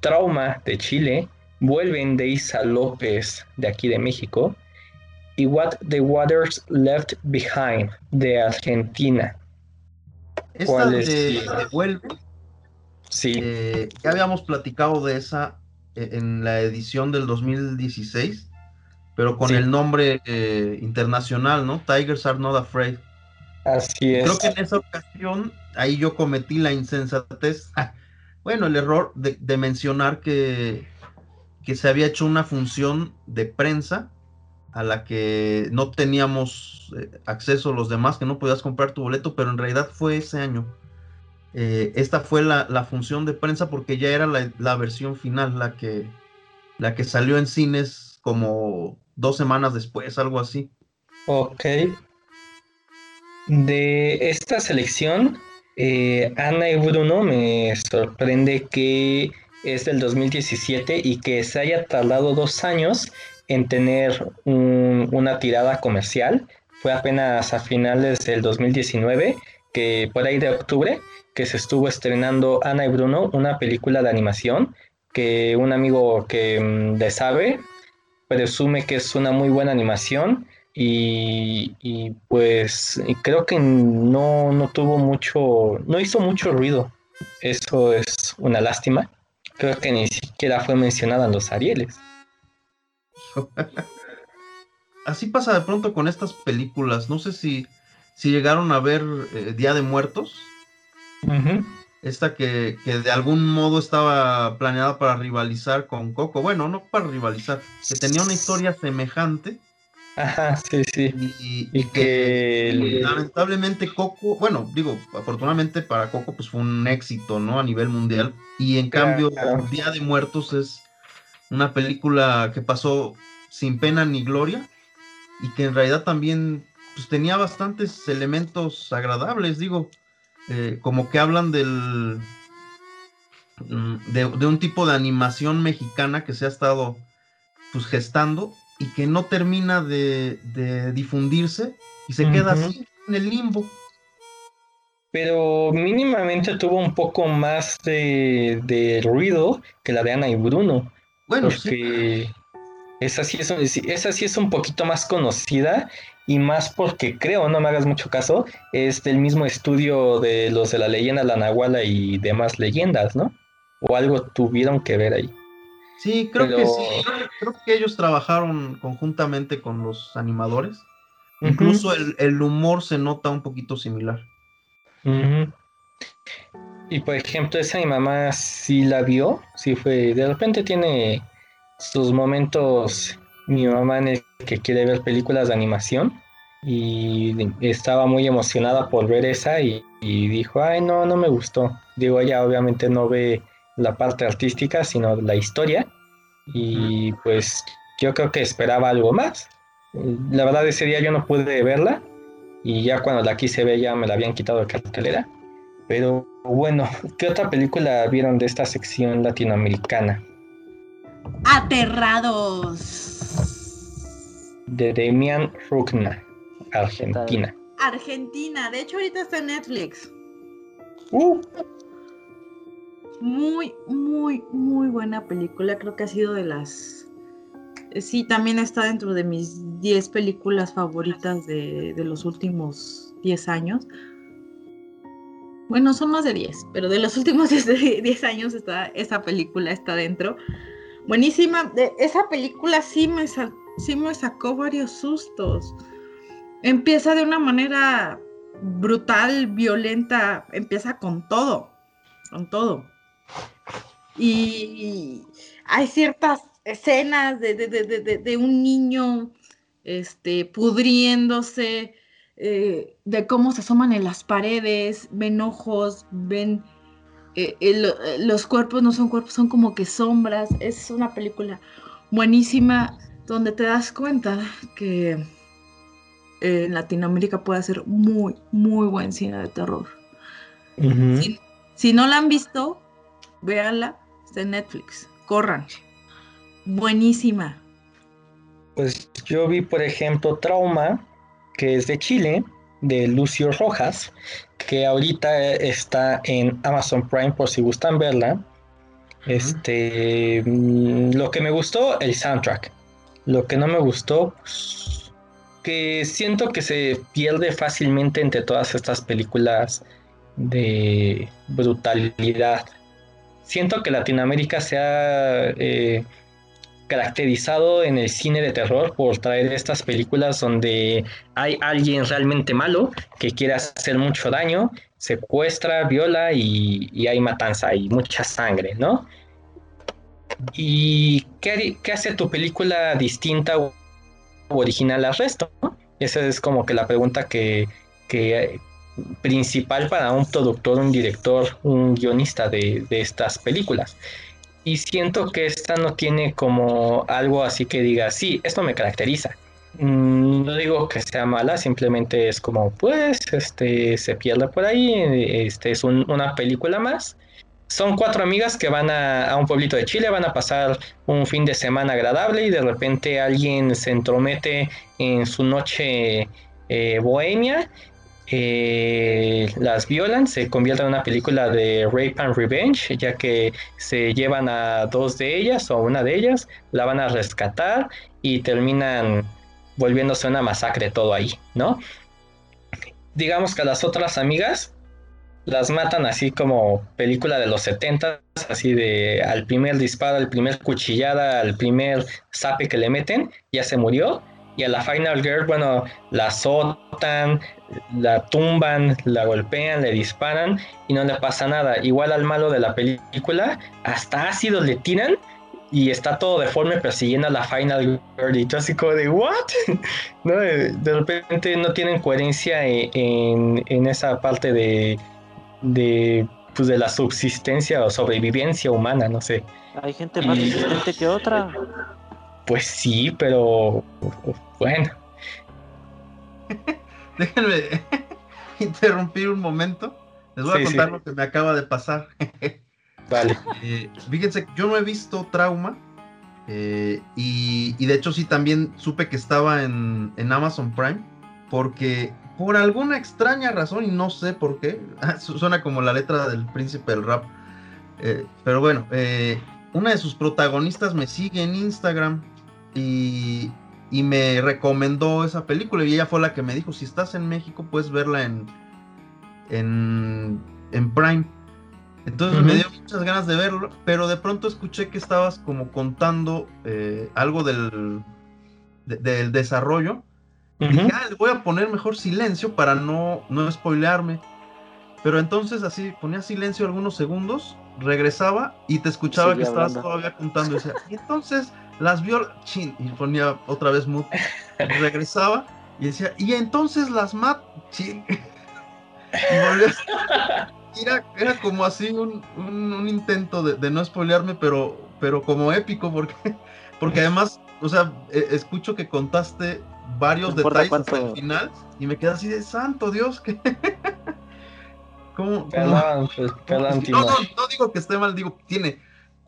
Trauma de Chile, Vuelven de Isa López de aquí de México y What the Waters Left Behind de Argentina. Esta ¿Cuál de, es? de Vuelve, Sí, eh, ya habíamos platicado de esa eh, en la edición del 2016, pero con Sí. el nombre eh, internacional, ¿no? Tigers Are Not Afraid. así es. Creo que en esa ocasión, ahí yo cometí la insensatez, bueno, el error de, de mencionar que, que se había hecho una función de prensa a la que no teníamos eh, acceso los demás, que no podías comprar tu boleto, pero en realidad fue ese año. Eh, esta fue la, la función de prensa porque ya era la, la versión final, la que, la que salió en cines como dos semanas después, algo así. Ok. De esta selección, eh, Ana y Bruno me sorprende que es del 2017 y que se haya tardado dos años en tener un- una tirada comercial. Fue apenas a finales del 2019, que por ahí de octubre, que se estuvo estrenando Ana y Bruno, una película de animación que un amigo que mm, le sabe presume que es una muy buena animación y, y, pues creo que no, no tuvo mucho, no hizo mucho ruido. Eso es una lástima. Creo que ni siquiera fue mencionada en los Arieles. *laughs* Así pasa de pronto con estas películas. No sé si, si llegaron a ver eh, Día de Muertos. Esta que, que de algún modo estaba planeada para rivalizar con Coco. Bueno, no para rivalizar, que tenía una historia semejante Ajá, sí, sí. y, Y que el- lamentablemente Coco, bueno, digo, afortunadamente para Coco pues fue un éxito, ¿no? A nivel mundial. Y en cambio, Claro. Día de Muertos es una película que pasó sin pena ni gloria y que en realidad también pues tenía bastantes elementos agradables, digo, eh, como que hablan del mm, de, de un tipo de animación mexicana que se ha estado pues gestando y que no termina de, de difundirse y se queda así en el limbo. Pero mínimamente tuvo un poco más de, de ruido que la de Ana y Bruno. Bueno, sí, porque esa sí, es, un- esa sí es un poquito más conocida y más porque creo, no me hagas mucho caso, es del mismo estudio de los de la leyenda La Nahuala y demás leyendas, ¿no? O algo tuvieron que ver ahí. sí, creo que sí. Creo que ellos trabajaron conjuntamente con los animadores. Incluso el, el humor se nota un poquito similar. Y por ejemplo, esa mi mamá sí la vio, sí fue, de repente tiene sus momentos mi mamá en el que quiere ver películas de animación y estaba muy emocionada por ver esa y, y dijo, ay, no, no me gustó. Digo, ella obviamente no ve la parte artística, sino la historia y pues yo creo que esperaba algo más. La verdad ese día yo no pude verla y ya cuando la quise ver ya me la habían quitado de cartelera. Pero bueno, *laughs* ¿qué otra película vieron de esta sección latinoamericana? Aterrados. De Demian Rugna, Argentina. Argentina, de hecho ahorita está en Netflix. Uh, Muy, muy, muy buena película. Creo que ha sido de las... Sí, también está dentro de mis 10 películas favoritas de, de los últimos 10 años. Bueno, son más de 10, pero de los *laughs* últimos 10, 10 años está, esa película está dentro. Buenísima. Esa película sí me, sí me sacó varios sustos. Empieza de una manera brutal, violenta, empieza con todo, con todo. Y hay ciertas escenas de- de- de- de un niño este, pudriéndose, eh, de cómo se asoman en las paredes, ven ojos, ven... eh, eh, los cuerpos no son cuerpos, son como que sombras. Es una película buenísima donde te das cuenta que eh, en Latinoamérica puede hacer muy, muy buen cine de terror. si no la han visto, véanla, está en Netflix. Corran. Buenísima. Pues yo vi, por ejemplo, Trauma, que es de Chile, de Lucio Rojas, que ahorita está en Amazon Prime por si gustan verla. Este, mm, lo que me gustó, el soundtrack. Lo que no me gustó, pues, que siento que se pierde fácilmente entre todas estas películas de brutalidad. Siento que Latinoamérica se ha eh, caracterizado en el cine de terror por traer estas películas donde hay alguien realmente malo que quiere hacer mucho daño, secuestra, viola y, hay matanza y mucha sangre, ¿no? ¿Y qué, hace tu película distinta o original al resto? Esa es como que la pregunta que, principal para un productor, un director, un guionista de estas películas. Y siento que esta no tiene como algo así que diga, sí, esto me caracteriza. Mm, No digo que sea mala, simplemente es como, pues, este, se pierde por ahí, este es un- una película más. Son cuatro amigas que van a, a un pueblito de Chile, van a pasar un fin de semana agradable y de repente alguien se entromete en su noche eh, bohemia eh, las violan, se convierte en una película de Rape and Revenge, ya que se llevan a dos de ellas o una de ellas, la van a rescatar y terminan volviéndose una masacre todo ahí, ¿no? Digamos que a las otras amigas las matan así como película de los 70, así de al primer disparo, al primer cuchillada, al primer zape que le meten, ya se murió. Y a la Final Girl, bueno, la azotan, la tumban, la golpean, le disparan y no le pasa nada. Igual al malo de la película, hasta ácido le tiran y está todo deforme persiguiendo a la Final Girl. Y tú así como de, ¿what? *laughs* ¿No? De, de repente no tienen coherencia en, en, en esa parte de, de, pues de la subsistencia o sobrevivencia humana, no sé. Hay gente más resistente que otra. Pues sí, pero bueno. *laughs* Déjenme *laughs* interrumpir un momento. Les voy Sí, a contar sí. lo que me acaba de pasar. *laughs* Vale. Eh, fíjense, yo no he visto Trauma. eh, y, y de hecho sí también supe que estaba en, en Amazon Prime. Porque por alguna extraña razón, y no sé por qué, su- suena como la letra del príncipe del rap. eh, pero bueno, eh, una de sus protagonistas me sigue en Instagram y, y me recomendó esa película. Y ella fue la que me dijo: si estás en México, puedes verla en, en, en Prime. Entonces me dio muchas ganas de verlo, pero de pronto escuché que estabas como contando eh, algo del, de- del desarrollo. Y dije, ah, le voy a poner mejor silencio para no, no spoilearme. Pero entonces así ponía silencio algunos segundos, regresaba y te escuchaba que estabas hablando. todavía contando. Y decía, y entonces las vio, chin, y ponía otra vez mute, regresaba y decía, y entonces las mat, chin, y volvió a- *laughs* era, era como así un, un- un intento de, de no spoilearme, pero, pero como épico, porque, porque además, o sea, e- escucho que contaste varios No detalles hasta el cuánto- final y me quedé así de santo Dios, que... *laughs* ¿Cómo, pues, no, no, no digo que esté mal, digo, tiene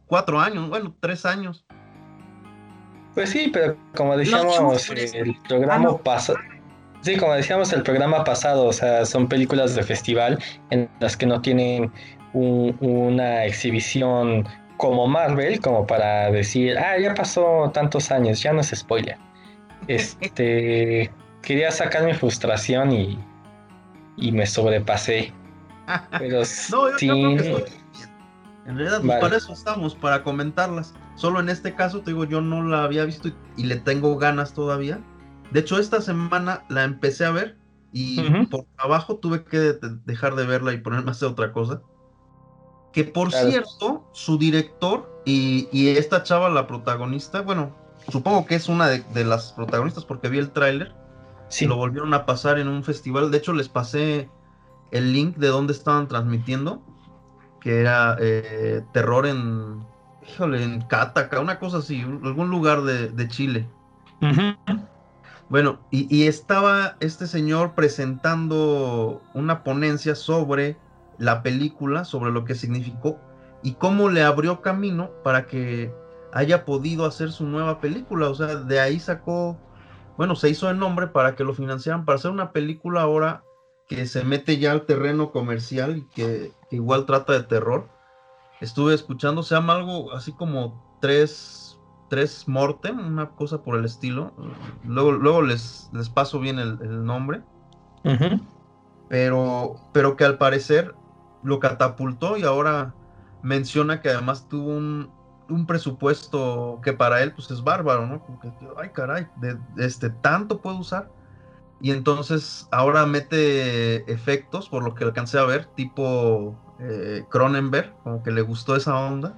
cuatro años, bueno, tres años. Pues sí, pero como decíamos el programa Ah, no. pasado, sí, como decíamos el programa pasado, o sea, son películas de festival en las que no tienen un- una exhibición como Marvel, como para decir, ah, ya pasó tantos años, ya no es spoiler. Este, *laughs* quería sacar mi frustración y, y me sobrepasé. *laughs* Pero No, yo, sí, yo creo que estoy bien. En realidad, pues, Vale. para eso estamos, para comentarlas. Solo en este caso, te digo, yo no la había visto y, y le tengo ganas todavía. De hecho, esta semana la empecé a ver y por trabajo tuve que de- dejar de verla y ponerme a hacer otra cosa. Que por Claro. cierto, su director y, y esta chava, la protagonista, bueno, supongo que es una de, de las protagonistas porque vi el tráiler. sí. Lo volvieron a pasar en un festival. De hecho, les pasé el link de donde estaban transmitiendo. Que era eh, terror en. Híjole, en Cataca, una cosa así, algún lugar de, de Chile. Bueno, y, y estaba este señor presentando una ponencia sobre la película, sobre lo que significó y cómo le abrió camino para que haya podido hacer su nueva película. O sea, de ahí sacó, bueno, se hizo el nombre para que lo financiaran, para hacer una película ahora que se mete ya al terreno comercial y que, que igual trata de terror. Estuve escuchando, se llama algo así como tres, tres Mortem, una cosa por el estilo. Luego, luego les, les paso bien el, el nombre, pero, pero que al parecer lo catapultó y ahora menciona que además tuvo un, un presupuesto que para él pues es bárbaro, ¿no? Como que, ay caray, de, este tanto puede usar. Y entonces ahora mete efectos, por lo que alcancé a ver, tipo eh, Cronenberg, como que le gustó esa onda.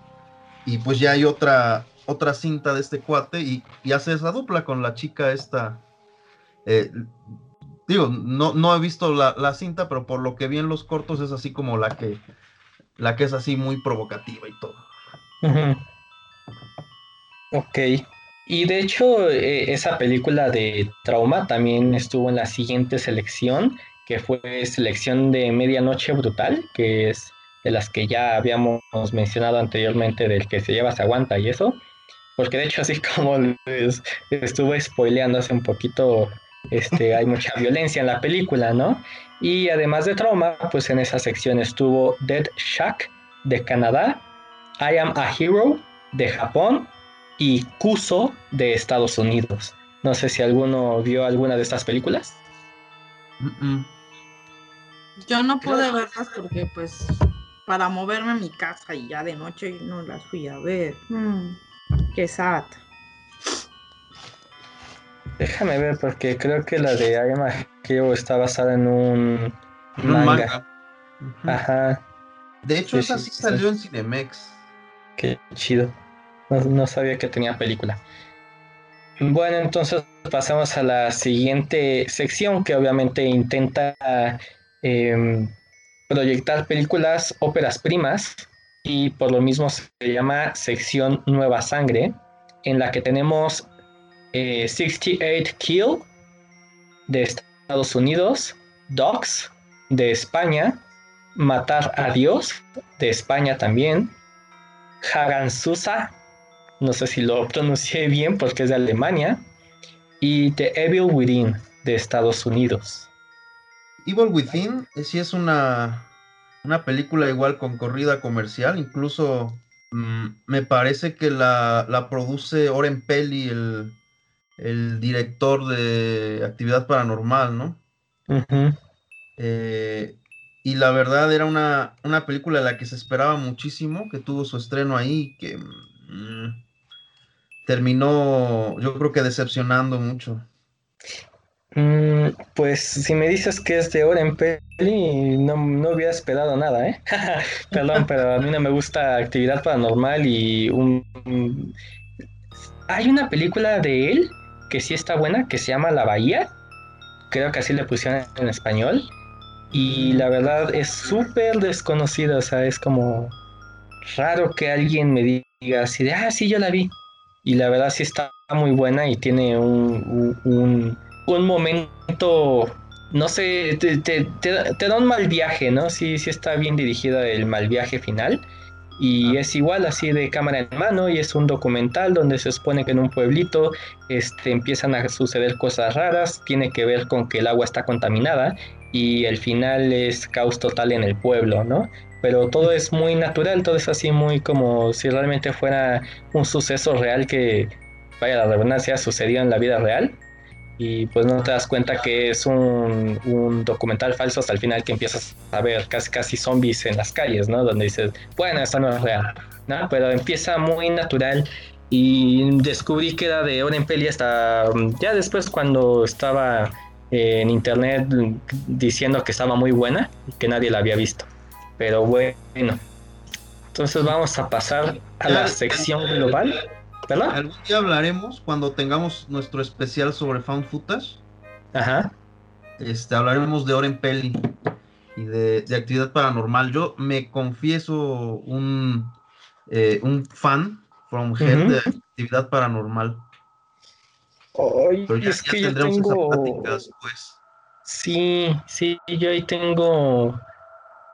Y pues ya hay otra, otra cinta de este cuate y, y hace esa dupla con la chica esta. eh, digo, no, no he visto la, la cinta, pero por lo que vi en los cortos es así como la que, la que es así muy provocativa y todo. Ok. Y de hecho, eh, esa película de Trauma también estuvo en la siguiente selección, que fue selección de Medianoche Brutal, que es de las que ya habíamos mencionado anteriormente, del que se lleva se aguanta y eso. Porque de hecho, así *laughs* como les estuve spoileando hace un poquito, este, hay *laughs* mucha violencia en la película, ¿no? Y además de Trauma, pues en esa sección estuvo Dead Shack de Canadá, I Am a Hero de Japón y Kuso de Estados Unidos. No sé si alguno vio alguna de estas películas. Mm, mm. Yo no pude verlas porque, pues, para moverme a mi casa y ya de noche no las fui a ver. Mm, qué sad. Déjame ver porque creo que la de I Am a Hero está basada en un manga. Ajá, De hecho, Sí, esa sí, sí sí. salió en Cinemex. qué chido. No, no sabía que tenía película. Bueno, entonces pasamos a la siguiente sección que obviamente intenta em, proyectar películas, óperas primas y por lo mismo se llama sección Nueva Sangre, en la que tenemos eh, 68 Kill de Estados Unidos, Dogs de España, Matar a Dios de España también, Hagansusa, no sé si lo pronuncié bien porque es de Alemania, y The Evil Within de Estados Unidos. Evil Within eh, sí es una, una película igual con corrida comercial. Incluso mm, me parece que la, la produce Oren Peli, el, el director de Actividad Paranormal, ¿no? Eh, y la verdad era una, una película de la que se esperaba muchísimo, que tuvo su estreno ahí, que mm, terminó, yo creo que decepcionando mucho. Mm, pues si me dices que es de Oren Peli, no, no hubiera esperado nada, ¿eh? *laughs* Perdón, pero a mí no me gusta actividad paranormal y un, hay una película de él que sí está buena, que se llama La Bahía. Creo que así le pusieron en español. Y la verdad es súper desconocida, o sea, es como raro que alguien me diga así de, ah, sí, yo la vi. Y la verdad sí está muy buena y tiene un momento, no sé, te, te, te, da un mal viaje, ¿no? Sí, sí está bien dirigida el mal viaje final. Y es igual así de cámara en mano y es un documental donde se supone que en un pueblito este, empiezan a suceder cosas raras, tiene que ver con que el agua está contaminada y el final es caos total en el pueblo, ¿no? Pero todo es muy natural, todo es así muy como si realmente fuera un suceso real que, vaya la redundancia, sucedió en la vida real y pues no te das cuenta que es un, un, documental falso hasta el final que empiezas a ver casi casi zombies en las calles, ¿no? Donde dices, bueno, esto no es real, ¿no? Pero empieza muy natural y descubrí que era de hora en peli hasta ya después cuando estaba en internet diciendo que estaba muy buena y que nadie la había visto. Pero bueno, entonces vamos a pasar a la sección global. ¿Verdad? Algún día hablaremos cuando tengamos nuestro especial sobre Found Footage. Ajá. Este, hablaremos de Oren Peli y de, actividad paranormal. Yo me confieso un, eh, un fan from hell de actividad paranormal. Pero ya, es que yo tengo... Pues. Sí, sí, yo ahí tengo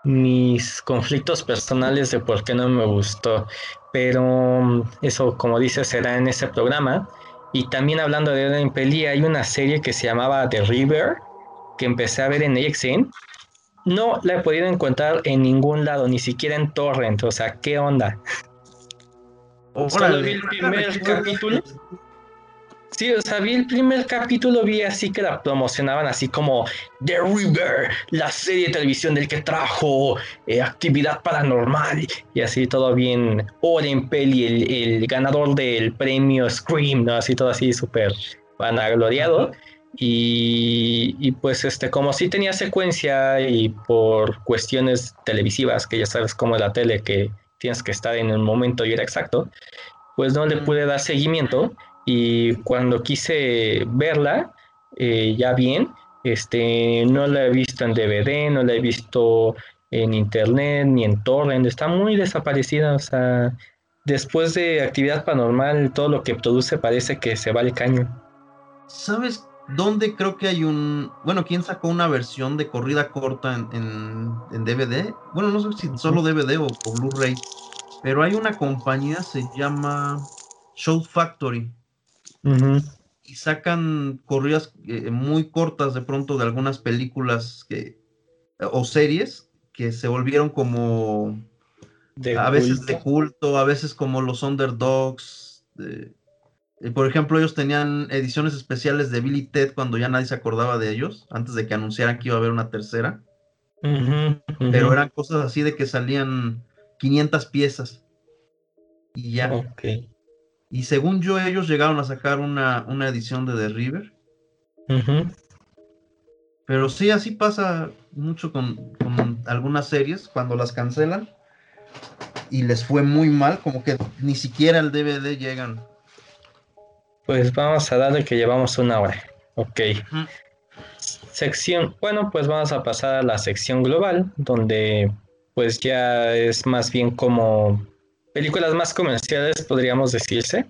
mis conflictos personales de por qué no me gustó pero mm, eso, como dices, será en ese programa. Y también hablando de Orden Peli, hay una serie que se llamaba The River, que empecé a ver en AXN. No la he podido encontrar en ningún lado, ni siquiera en Torrent. O sea, ¿qué onda? Solo vi el primer capítulo. Sí, o sea, vi el primer capítulo, vi así que la promocionaban así como The River, la serie de televisión del que trajo eh, actividad paranormal y así todo bien. Oren Peli, el, el ganador del premio Scream, ¿no? Así todo así súper vanagloriado. Y, y, pues este, como sí tenía secuencia y por cuestiones televisivas, que ya sabes como la tele que tienes que estar en el momento y era exacto, pues no le pude dar seguimiento y cuando quise verla eh, ya bien, este, no la he visto en DVD, no la he visto en internet ni en torrent, está muy desaparecida, o sea, después de actividad paranormal, todo lo que produce parece que se va al caño. ¿Sabes dónde creo que hay un, bueno, quién sacó una versión de corrida corta en, en, DVD? Bueno, no sé si solo DVD o, o Blu-ray, pero hay una compañía, se llama Show Factory y sacan corridas eh, muy cortas de pronto de algunas películas que, o series que se volvieron como a veces de culto, a veces como los underdogs. por ejemplo, ellos tenían ediciones especiales de Billy Ted cuando ya nadie se acordaba de ellos, antes de que anunciaran que iba a haber una tercera. Pero eran cosas así de que salían 500 piezas. Y ya. Y según yo, ellos llegaron a sacar una, edición de The River. Pero sí, así pasa mucho con, algunas series cuando las cancelan y les fue muy mal, como que ni siquiera el DVD llegan. Pues vamos a darle que llevamos una hora. Ok. Sección, bueno, pues vamos a pasar a la sección global, donde pues ya es más bien como películas más comerciales, podríamos decirse,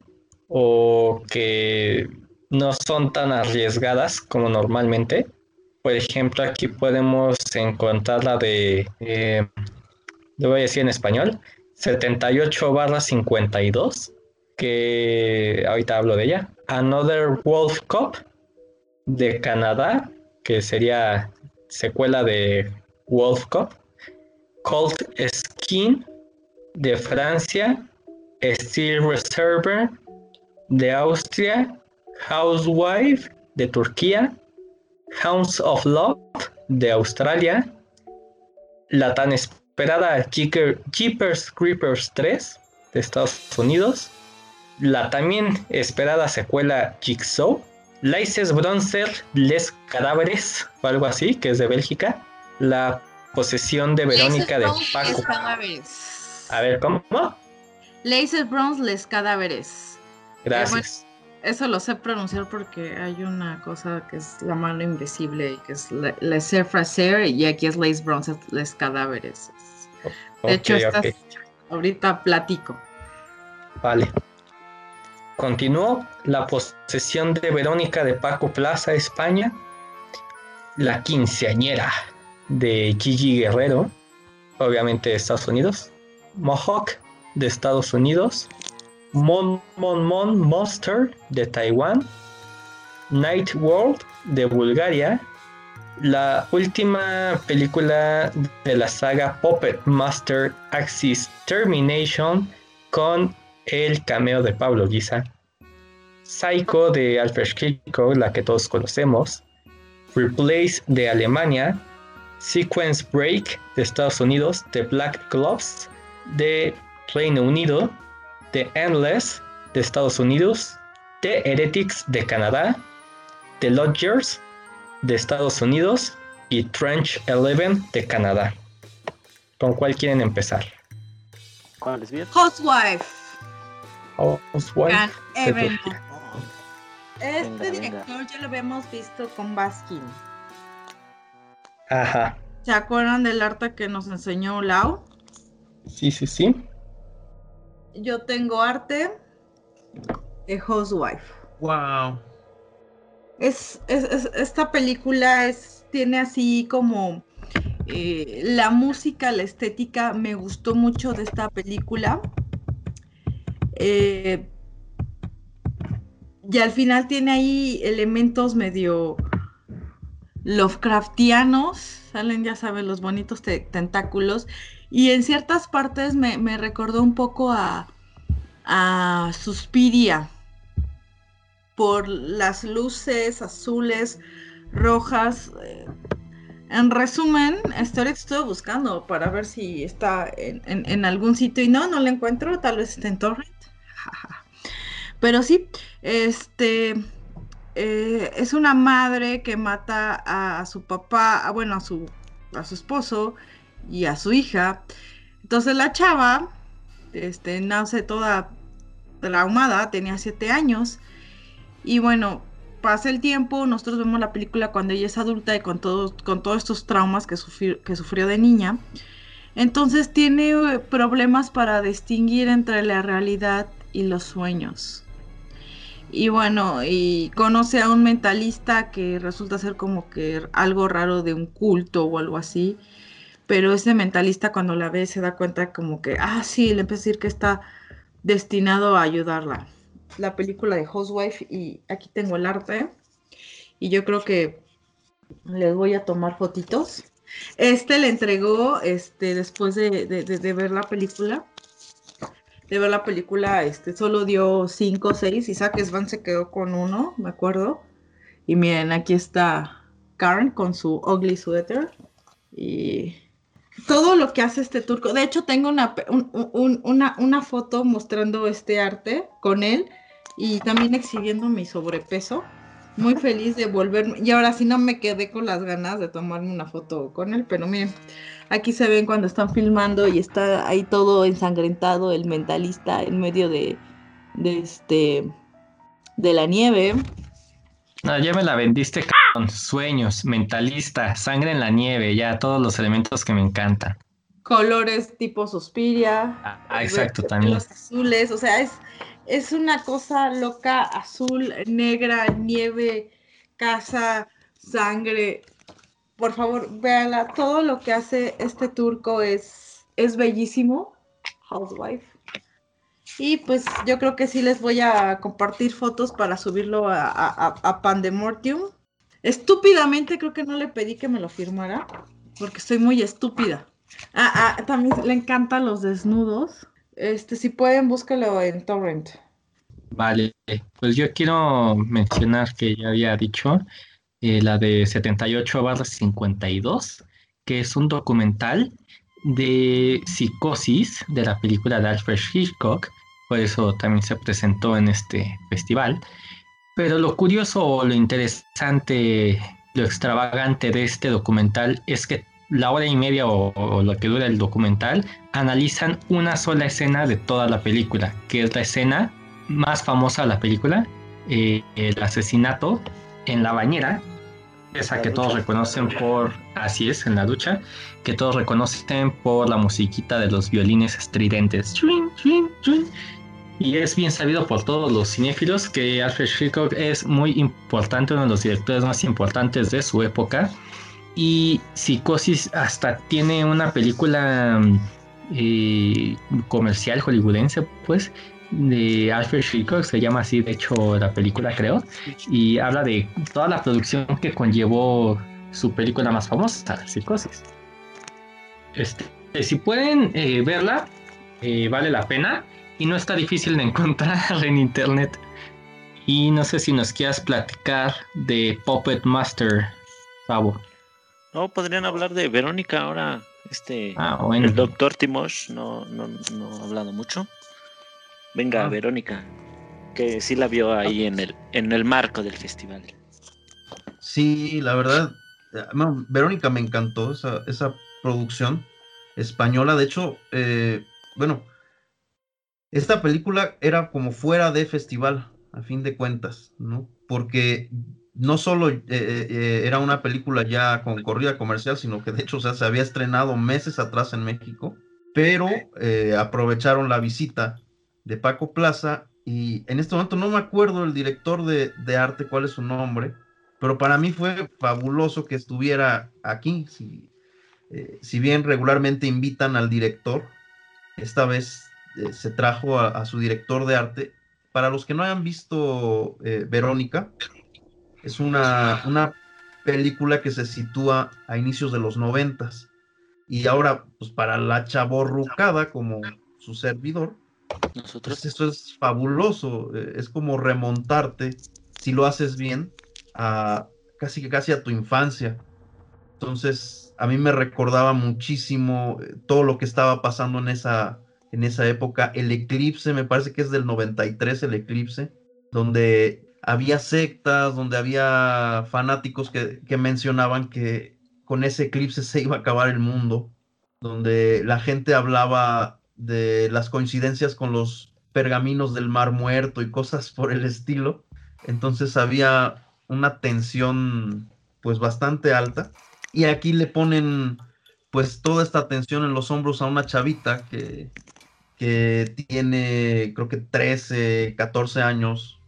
o que no son tan arriesgadas como normalmente. Por ejemplo, aquí podemos encontrar la de, eh, voy a decir en español, 78 barra 52, que ahorita hablo de ella. Another Wolf Cup de Canadá, que sería secuela de Wolf Cup. Cold Skin de Francia, Steel Reserver de Austria, Housewife de Turquía, Hounds of Love de Australia, la tan esperada Jeepers Creepers 3 de Estados Unidos, la también esperada secuela Jigsaw, Lices Bronzer Les Cadáveres, o algo así, que es de Bélgica, la posesión de Verónica de Paco. A ver, ¿cómo? Laces Bronze Les Cadáveres. Gracias. Eso lo sé pronunciar porque hay una cosa que es la mano invisible y que es laissez faire y aquí es les bronzes, les cadáveres. De hecho, estás- ahorita platico. Vale. Continuó la posesión de Verónica de Paco Plaza, España. La quinceañera de Gigi Guerrero, obviamente de Estados Unidos. Mohawk de Estados Unidos. Mon Mon Mon Monster de Taiwán. Night World de Bulgaria. La última película de la saga Puppet Master Axis Termination con el cameo de Pablo Guisa. Psycho de Alfred Hitchcock, la que todos conocemos. Replace de Alemania. Sequence Break de Estados Unidos. The Black Gloves de Reino Unido. The Endless de Estados Unidos. The Heretics de Canadá. The Lodgers de Estados Unidos. Y Trench Eleven de Canadá. ¿Con cuál quieren empezar? ¿Cuál es bien? Housewife. Housewife. Evan. Este Venga, venga. director ya lo habíamos visto con Baskin. Ajá. ¿Se acuerdan del arte que nos enseñó Lau? Sí, sí, sí. Yo tengo arte de Housewife. Wow. Es, es- es- esta película es, tiene así como eh, la música, la estética, me gustó mucho de esta película. Eh, y al final tiene ahí elementos medio Lovecraftianos, salen ya saben los bonitos te- tentáculos, y en ciertas partes me, me recordó un poco a, a Suspiria por las luces azules, rojas. eh, En resumen, estoy buscando para ver si está en, en- algún sitio y no, no lo encuentro, tal vez está en Torrent. *laughs* Pero sí, este eh, es una madre que mata a, su papá, bueno, a su, a su esposo y a su hija. Entonces la chava, este, nace toda traumada, tenía siete años. Y bueno, pasa el tiempo, nosotros vemos la película cuando ella es adulta y con todos, con todos estos traumas que, sufrió- que sufrió de niña. Entonces tiene eh, problemas para distinguir entre la realidad y los sueños. Y bueno, y conoce a un mentalista que resulta ser como que algo raro de un culto o algo así. Pero ese mentalista cuando la ve se da cuenta como que, ah, sí, le empieza a decir que está destinado a ayudarla la película de Housewife y aquí tengo el arte y yo creo que les voy a tomar fotitos. Este le entregó este después de, de- ver la película. De ver la película, este solo dio 5 o 6 y Zac Svan se quedó con uno, me acuerdo. Y miren, aquí está Karen con su ugly sweater. Y todo lo que hace este turco. De hecho, tengo una, una, una foto mostrando este arte con él y también exhibiendo mi sobrepeso. Muy feliz de volverme. Y ahora sí no me quedé con las ganas de tomarme una foto con él, pero miren, aquí se ven cuando están filmando y está ahí todo ensangrentado el mentalista en medio de, de este de la nieve. Ya me la vendiste sueños, mentalista, sangre en la nieve, ya todos los elementos que me encantan. Colores tipo Suspiria. Ah, ah, exacto, también. Los azules, o sea, es, es una cosa loca, azul, negra, nieve, casa, sangre. Por favor, véala. Todo lo que hace este turco es, es bellísimo. Housewife. Y pues yo creo que sí les voy a compartir fotos para subirlo a, a, a- a Pandemortium. Estúpidamente creo que no le pedí que me lo firmara, porque estoy muy estúpida. Ah, ah, también le encantan los desnudos. Este, si pueden, búscalo en Torrent. Vale, pues yo quiero mencionar que ya había dicho eh, la de 78 barra 52, que es un documental de psicosis de la película de Alfred Hitchcock, por eso también se presentó en este festival. Pero lo curioso lo interesante, lo extravagante de este documental es que la hora y media o, o lo que dura el documental analizan una sola escena de toda la película, que es la escena más famosa de la película, eh, el asesinato en la bañera, esa que todos reconocen por, así es, en la ducha, que todos reconocen por la musiquita de los violines estridentes. Y es bien sabido por todos los cinéfilos que Alfred Hitchcock es muy importante, uno de los directores más importantes de su época. Y Psicosis hasta tiene una película eh, comercial hollywoodense, pues, de Alfred Hitchcock, se llama así, de hecho, la película, creo, y habla de toda la producción que conllevó su película más famosa, Psicosis. Este, si pueden eh, verla, eh, vale la pena y no está difícil de encontrar en internet. Y no sé si nos quieras platicar de Puppet Master, Pavo. No, podrían hablar de Verónica ahora. Este, Ah, bueno. el doctor Timosh no, no, no ha hablado mucho. Venga, Ah. Verónica, que sí la vio ahí en el, en el marco del festival. Sí, la verdad, no, Verónica me encantó esa, esa producción española. De hecho, eh, bueno, esta película era como fuera de festival, a fin de cuentas, ¿no? Porque no solo eh, eh, eh, era una película ya con corrida comercial, sino que de hecho, o sea, se había estrenado meses atrás en México, pero eh, aprovecharon la visita de Paco Plaza y en este momento no me acuerdo el director de, de arte, cuál es su nombre, pero para mí fue fabuloso que estuviera aquí. Si, si bien regularmente invitan al director, esta vez eh, se trajo a, a su director de arte. Para los que no hayan visto eh, Verónica, es una, una película que se sitúa a inicios de los noventas. Y ahora, pues para la chaborrucada como su servidor, Nosotros, pues esto es fabuloso, eh, es como remontarte, si lo haces bien, a casi que casi a tu infancia. Entonces, a mí me recordaba muchísimo todo lo que estaba pasando en esa, en esa época. El eclipse, me parece que es del 93 el eclipse, donde había sectas, donde había fanáticos que, que mencionaban que con ese eclipse se iba a acabar el mundo, donde la gente hablaba de las coincidencias con los pergaminos del Mar Muerto y cosas por el estilo. Entonces había una tensión pues bastante alta. Y aquí le ponen pues toda esta tensión en los hombros a una chavita que, que tiene creo que 13, 14 años,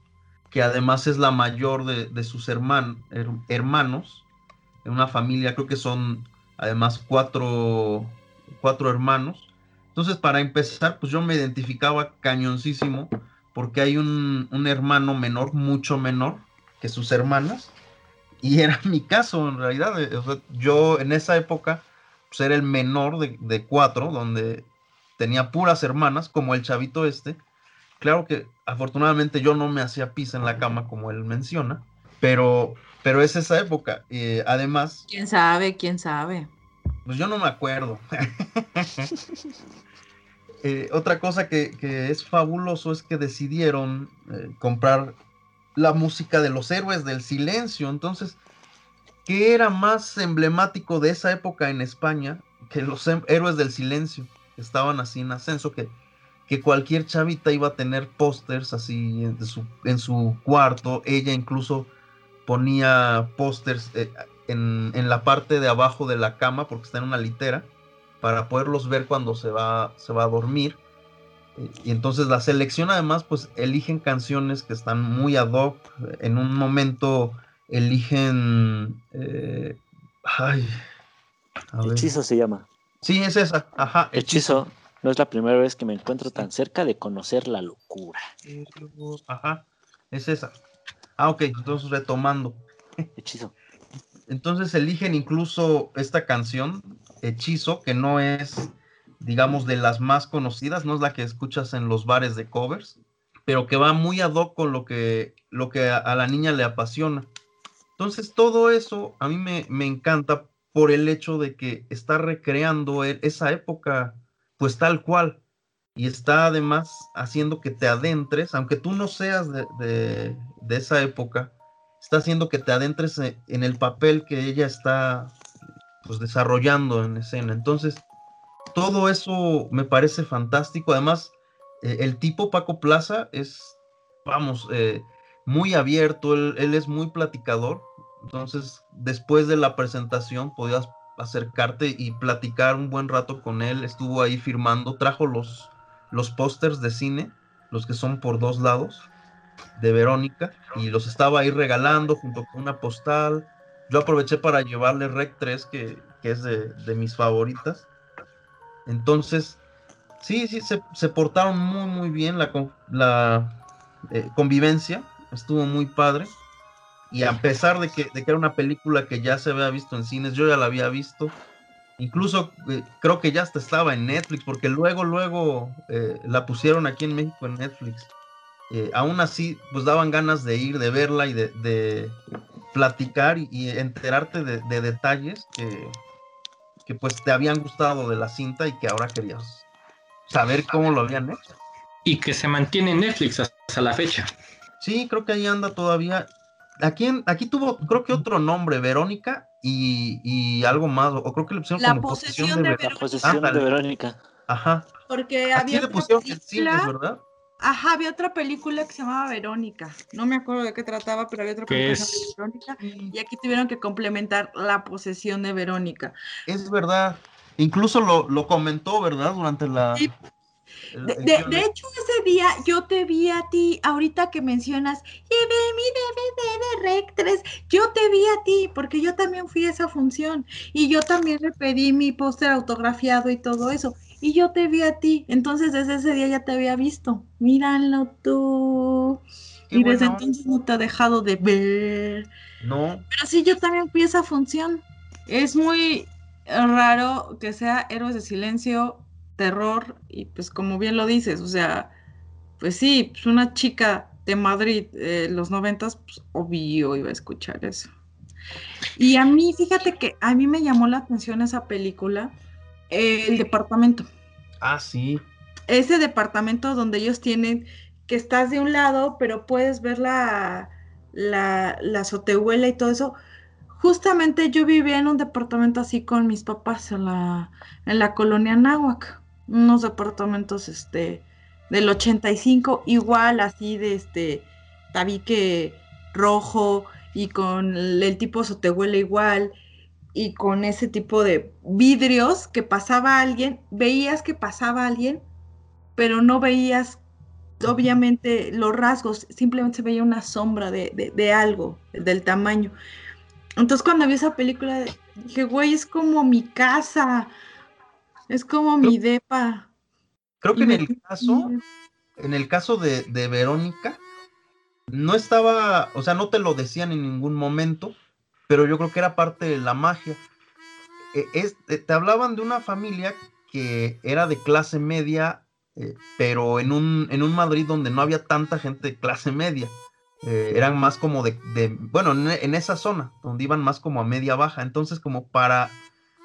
que además es la mayor de, de sus herman, her- hermanos, en una familia, creo que son además cuatro, cuatro hermanos. Entonces, para empezar, pues yo me identificaba cañoncísimo porque hay un, un hermano menor, mucho menor que sus hermanas, y era mi caso en realidad. eh, yo en esa época pues era el menor de, de cuatro, donde tenía puras hermanas, como el chavito este. Claro que afortunadamente yo no me hacía pis en la cama, como él menciona, pero, pero es esa época. eh, además, ¿Quién sabe? ¿Quién sabe? pues yo no me acuerdo. *laughs* Eh, otra cosa que, que es fabuloso es que decidieron eh, comprar la música de los héroes del silencio. Entonces, ¿qué era más emblemático de esa época en España que los hem- héroes del silencio? Estaban así en ascenso, que, que cualquier chavita iba a tener pósters así en su, en su cuarto. Ella incluso ponía pósters eh, en, en la parte de abajo de la cama, porque está en una litera, para poderlos ver cuando se va, se va a dormir. Eh, Y entonces la selección además, pues eligen canciones que están muy ad hoc. En un momento eligen... eh, ay, a. Hechizo se llama. Sí, es esa. Ajá. Hechizo. No es la primera vez que me encuentro tan cerca de conocer la locura. Ajá. Es esa. Ah, ok. Entonces retomando. Hechizo. Entonces eligen incluso esta canción, Hechizo, que no es, digamos, de las más conocidas, no es la que escuchas en los bares de covers, pero que va muy ad hoc con lo que, lo que a, a la niña le apasiona. Entonces todo eso a mí me, me encanta por el hecho de que está recreando e- esa época pues tal cual y está además haciendo que te adentres, aunque tú no seas de, de- esa época, está haciendo que te adentres e- en el papel que ella está pues desarrollando en escena. Entonces, todo eso me parece fantástico. Además, eh, el tipo Paco Plaza es vamos, eh, muy abierto, él es muy platicador, entonces después de la presentación podías acercarte y platicar un buen rato con él, estuvo ahí firmando, trajo los, los pósters de cine, los que son por dos lados, de Verónica, y los estaba ahí regalando junto con una postal. Yo aproveché para llevarle Rec 3, que, que es de, de mis favoritas. Entonces, sí, sí, se, se portaron muy, muy bien. La, la eh, convivencia estuvo muy padre. Y a pesar de que, de que era una película que ya se había visto en cines, yo ya la había visto. Incluso eh, creo que ya hasta estaba en Netflix, porque luego, luego eh, la pusieron aquí en México en Netflix. Eh, aún así, pues daban ganas de ir, de verla y de, de platicar y, y enterarte de, de detalles que, que pues te habían gustado de la cinta y que ahora querías saber cómo lo habían hecho. Y que se mantiene en Netflix hasta la fecha. Sí, creo que ahí anda todavía. Aquí, en- aquí tuvo, creo que otro nombre, Verónica y, y algo más, o creo que le pusieron La como posesión de Ver- La posesión de. Verónica. Ajá. Porque había le otra pusieron película, ¿verdad? ajá, había otra película que se llamaba Verónica. No me acuerdo de qué trataba, pero había otra ¿Qué película que se llamaba Verónica. Y aquí tuvieron que complementar la posesión de Verónica. Es verdad. Incluso lo, lo comentó, ¿verdad? Durante la. Sí. De, hecho, ese día yo te vi a ti, ahorita que mencionas, llevé mi DVD de Rec 3, yo te vi a ti, porque yo también fui a esa función y yo también le pedí mi póster autografiado y todo eso, y yo te vi a ti, entonces desde ese día ya te había visto, míralo tú, Qué y desde entonces no te ha dejado de ver, No, pero sí, yo también fui a esa función, es muy raro que sea Héroes de Silencio terror y pues como bien lo dices, o sea, pues sí, pues una chica de Madrid, eh, los noventas, pues obvio iba a escuchar eso. Y a mí, fíjate que a mí me llamó la atención esa película, eh, el departamento. ah, sí. Ese departamento donde ellos tienen que estás de un lado, pero puedes ver la, la, la azotehuela y todo eso. Justamente yo vivía en un departamento así con mis papás en la, en la colonia Náhuac, unos departamentos este, del 85, igual así de este tabique rojo y con el, tipo azotehuela igual y con ese tipo de vidrios que pasaba alguien, veías que pasaba alguien, pero no veías obviamente los rasgos, simplemente se veía una sombra de, de, de algo, del tamaño. Entonces cuando vi esa película dije, güey, es como mi casa, es como mi depa. Creo que en el caso, en el caso de, de Verónica, no estaba, o sea, no te lo decían en ningún momento, pero yo creo que era parte de la magia. Eh, es- eh, te hablaban de una familia que era de clase media, eh, pero en un, en un Madrid donde no había tanta gente de clase media. Eh, eran más como de, de- bueno, en, en esa zona, donde iban más como a media baja. Entonces, como para,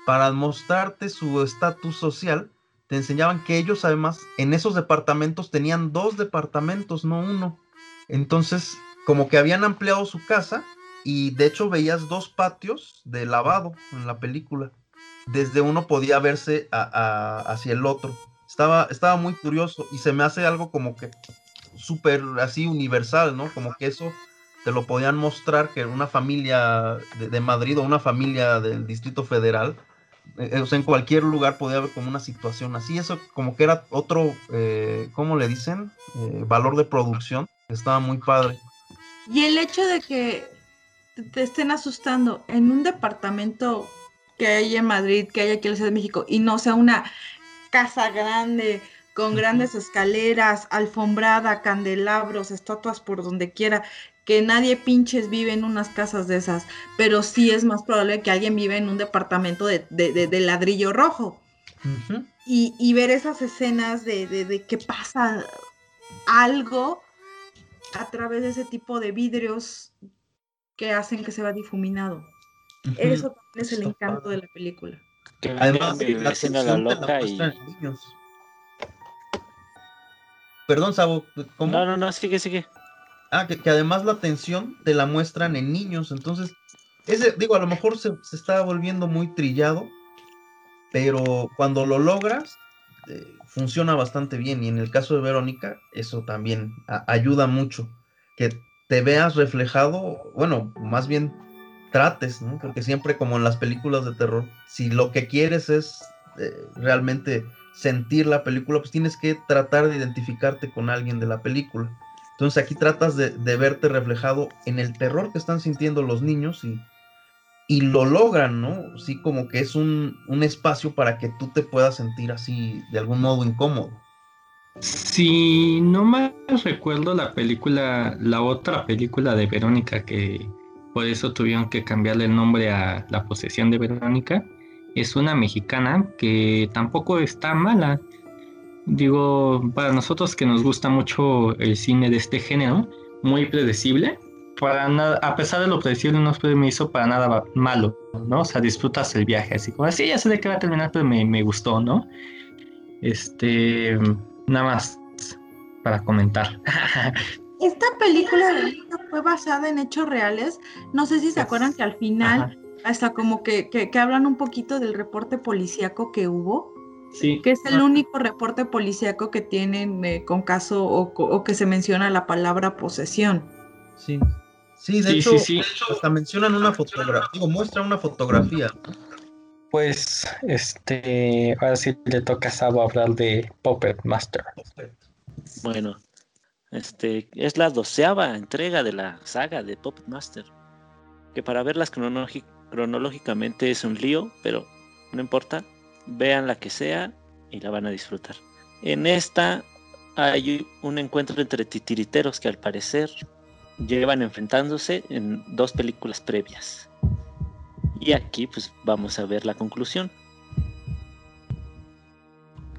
para mostrarte su estatus social, te enseñaban que ellos además en esos departamentos tenían dos departamentos, no uno. Entonces, como que habían ampliado su casa y de hecho veías dos patios de lavado en la película. Desde uno podía verse hacia el otro. Estaba, estaba muy curioso y se me hace algo como que súper así universal, ¿no? Como que eso te lo podían mostrar que una familia de, Madrid o una familia del Distrito Federal o sea, en cualquier lugar podía haber como una situación así. Eso como que era otro, eh, ¿cómo le dicen? Eh, valor de producción. Estaba muy padre. Y el hecho de que te- estén asustando en un departamento que hay en Madrid, que hay aquí en la Ciudad de México, y no sea una casa grande, con grandes escaleras, alfombrada, candelabros, estatuas por donde quiera, que nadie pinches vive en unas casas de esas, pero sí es más probable que alguien vive en un departamento de, de- de- de ladrillo rojo. Y, y ver esas escenas de, de, de que pasa algo a través de ese tipo de vidrios que hacen que se vea difuminado. Eso también es el encanto de la película. Que Además, mi la la la loca y... Perdón, Sabo, ¿cómo? No, no, no, sigue, sigue. Ah, que, además la atención te la muestran en niños, entonces, ese, digo, a lo mejor se, se está volviendo muy trillado, pero cuando lo logras, eh, funciona bastante bien, y en el caso de Verónica, eso también ayuda mucho. que te veas reflejado, bueno, más bien trates, ¿no? Porque siempre como en las películas de terror, si lo que quieres es eh, realmente sentir la película, pues tienes que tratar de identificarte con alguien de la película. Entonces aquí tratas de, verte reflejado en el terror que están sintiendo los niños y, y lo logran, ¿no? Sí, como que es un, un, espacio para que tú te puedas sentir así de algún modo incómodo. Si no mal recuerdo la película, la otra película de Verónica que por eso tuvieron que cambiarle el nombre a La posesión de Verónica, es una mexicana que tampoco está mala. Digo, para nosotros que nos gusta mucho el cine de este género, muy predecible, para nada, a pesar de lo predecible, no me hizo para nada malo, ¿no? O sea, disfrutas el viaje, así como así, ya sé de qué va a terminar, pero me, me gustó, ¿no? Este, nada más para comentar. *laughs* Esta película fue basada en hechos reales. No sé si se acuerdan que al final, hasta como que, que, que, hablan un poquito del reporte policíaco que hubo. Sí. Que es el único reporte policíaco que tienen eh, con caso o, o, que se menciona la palabra posesión. Sí. Sí, de, Sí, hecho, sí, sí. de hecho, hasta mencionan una fotografía, digo, muestra una fotografía. Pues, este, ahora sí le toca a Sabo hablar de Puppet Master. Bueno, este es la doceava entrega de la saga de Puppet Master. Que para verlas cronológi- cronológicamente es un lío, pero no importa. Vean la que sea y la van a disfrutar. En esta hay un encuentro entre titiriteros que al parecer llevan enfrentándose en dos películas previas. Y aquí pues vamos a ver la conclusión.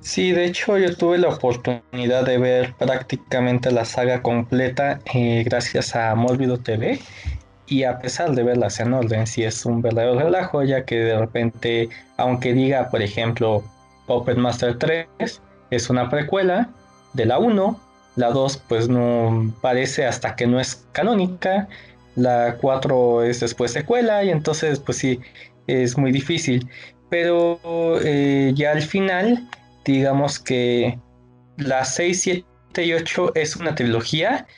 Sí, de hecho yo tuve la oportunidad de ver prácticamente la saga completa eh, gracias a Mórbido TV y a pesar de verlas en orden, sí es un verdadero relajo ya que de repente, aunque diga por ejemplo Puppet Master 3 es una precuela de la 1, la 2 pues no parece hasta que no es canónica, la 4 es después secuela y entonces pues sí es muy difícil, pero eh, ya al final digamos que la 6, 7 y 8 es una trilogía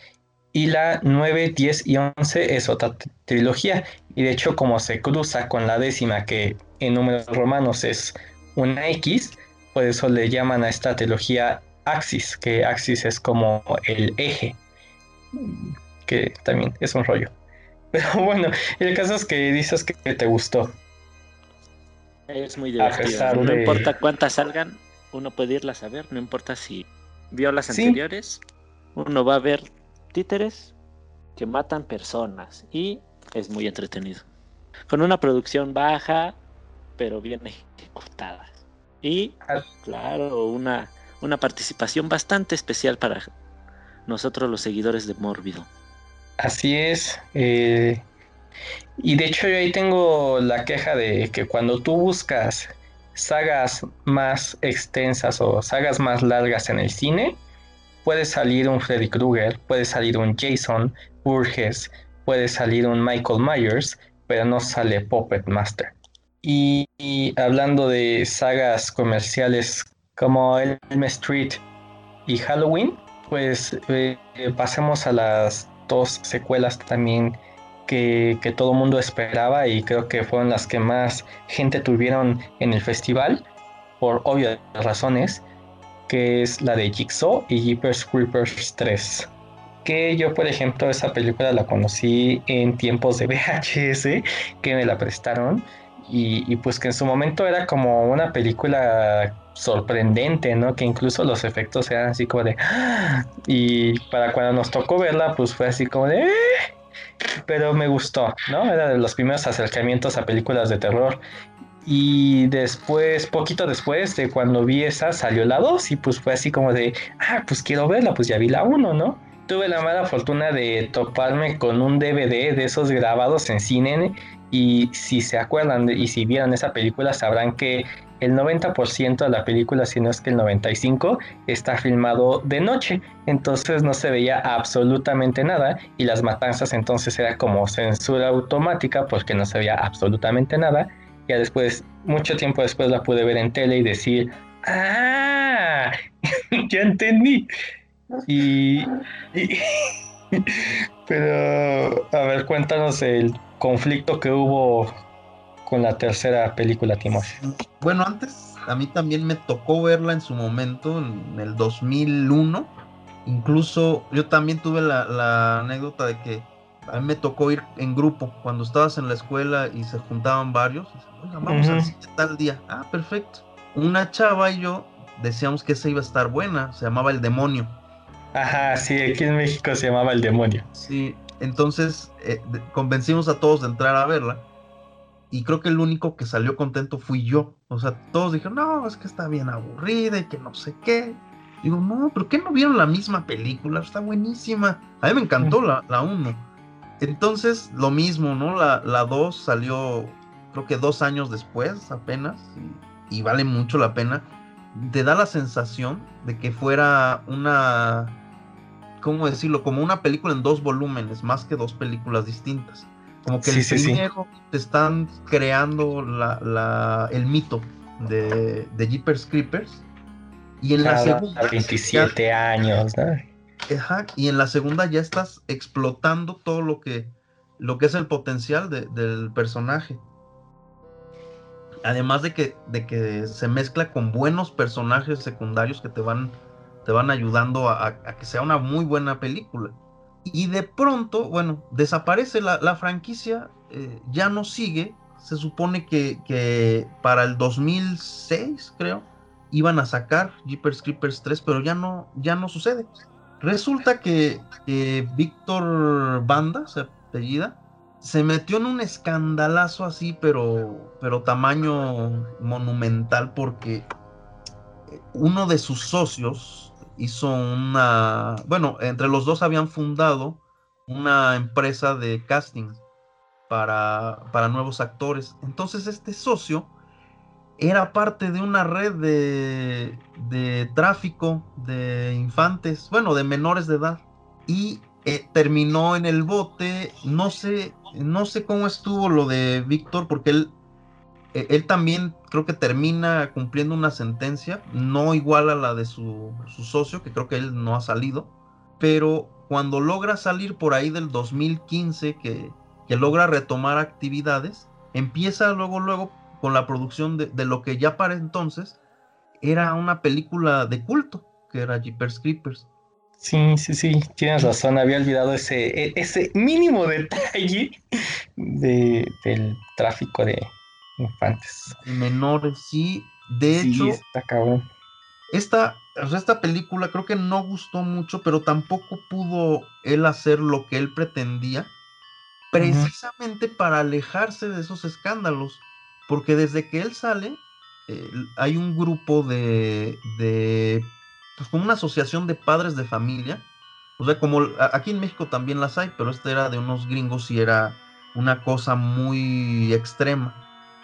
y la 9, 10 y 11 es otra trilogía. Y de hecho como se cruza con la décima que en números romanos es una X, por eso le llaman a esta trilogía Axis, que Axis es como el eje, que también es un rollo. *laughs* Pero bueno, el caso es que dices que te gustó. Es muy divertido. No de- importa cuántas salgan, uno puede irlas a ver, no importa si vio las Sí. anteriores, uno va a ver títeres que matan personas y es muy entretenido. Con una producción baja, pero bien ejecutada. Y, claro, una, una participación bastante especial para nosotros los seguidores de Mórbido. Así es. eh, y de hecho yo ahí tengo la queja de que cuando tú buscas sagas más extensas o sagas más largas en el cine, puede salir un Freddy Krueger, puede salir un Jason Burgess, puede salir un Michael Myers, pero no sale Puppet Master. Y, hablando de sagas comerciales como Elm Street y Halloween, pues eh, pasemos a las dos secuelas también que, que todo el mundo esperaba y creo que fueron las que más gente tuvieron en el festival, por obvias razones, que es la de Jigsaw y Jeepers Creepers 3. Que yo, por ejemplo, esa película la conocí en tiempos de *laughs* VHS, que me la prestaron. Y, y pues que en su momento era como una película sorprendente, ¿no? Que incluso los efectos eran así como de... *gasps* Y para cuando nos tocó verla, pues fue así como de... "Eh", Pero me gustó, ¿no? Era de los primeros acercamientos a películas de terror. Y después, poquito después de cuando vi esa, salió la 2 y pues fue así como de, ah, pues quiero verla, pues ya vi la 1, ¿no? Tuve la mala fortuna de toparme con un DVD de esos grabados en cine y si se acuerdan y si vieron esa película sabrán que el 90% de la película, si no es que el 95%, está filmado de noche, entonces no se veía absolutamente nada y las matanzas entonces era como censura automática porque no se veía absolutamente nada. Después, mucho tiempo después la pude ver en tele y decir, ¡ah! *laughs* ya entendí. Y, *laughs* Pero, a ver, cuéntanos el conflicto que hubo con la tercera película, Timos. Bueno, antes a mí también me tocó verla en su momento, en el 2001. Incluso yo también tuve la, la anécdota de que a mí me tocó ir en grupo cuando estabas en la escuela y se juntaban varios. Oiga, vamos Ujú. al cine tal día. Ah, perfecto. Una chava y yo decíamos que esa iba a estar buena. Se llamaba El Demonio. Ajá, sí, aquí en México se llamaba El Demonio. Sí, entonces eh, convencimos a todos de entrar a verla. Y creo que el único que salió contento fui yo. O sea, todos dijeron, no, es que está bien aburrida y que no sé qué. Digo, no, pero ¿qué no vieron la misma película? Está buenísima. A mí me encantó la, la 1. Entonces, lo mismo, ¿no? La, la 2 salió, creo que dos años después apenas. Y, y vale mucho la pena. Te da la sensación de que fuera una ¿cómo decirlo? Como una película en dos volúmenes, más que dos películas distintas. Como que Sí, el sí, sí. primero te están creando la, la- el mito de, de Jeepers Creepers. Y en la segunda. 27 años, ¿no? Ajá, y en la segunda ya estás explotando todo lo que, lo que es el potencial de- del personaje. Además de que, de que se mezcla con buenos personajes secundarios que te van, te van ayudando a, que sea una muy buena película. Y de pronto, bueno, desaparece la, la franquicia, eh, ya no sigue. Se supone que, que para el 2006, creo, iban a sacar Jeepers Creepers 3, pero ya no, ya no sucede. Resulta que, Víctor Banda, se apellida, se metió en un escandalazo así, pero, pero tamaño monumental, porque uno de sus socios hizo una, bueno, entre los dos habían fundado una empresa de casting para, para nuevos actores. Entonces este socio era parte de una red de, de tráfico de infantes, bueno, de menores de edad. Y eh, terminó en el bote. No sé, no sé cómo estuvo lo de Víctor, porque él, eh, él también creo que termina cumpliendo una sentencia, no igual a la de su, su socio, que creo que él no ha salido. Pero cuando logra salir por ahí del 2015, que, que logra retomar actividades, empieza luego, luego con la producción de, de lo que ya para entonces era una película de culto, que era Jeepers Creepers. Sí, sí, sí, tienes razón, había olvidado ese, e- ese mínimo detalle de, del tráfico de infantes. Menores, sí. De Sí, hecho, está cabrón. esta, esta película creo que no gustó mucho, pero tampoco pudo él hacer lo que él pretendía, precisamente para alejarse de esos escándalos. Porque desde que él sale, eh, hay un grupo de, de, pues como una asociación de padres de familia. O sea, como aquí en México también las hay, pero este era de unos gringos y era una cosa muy extrema.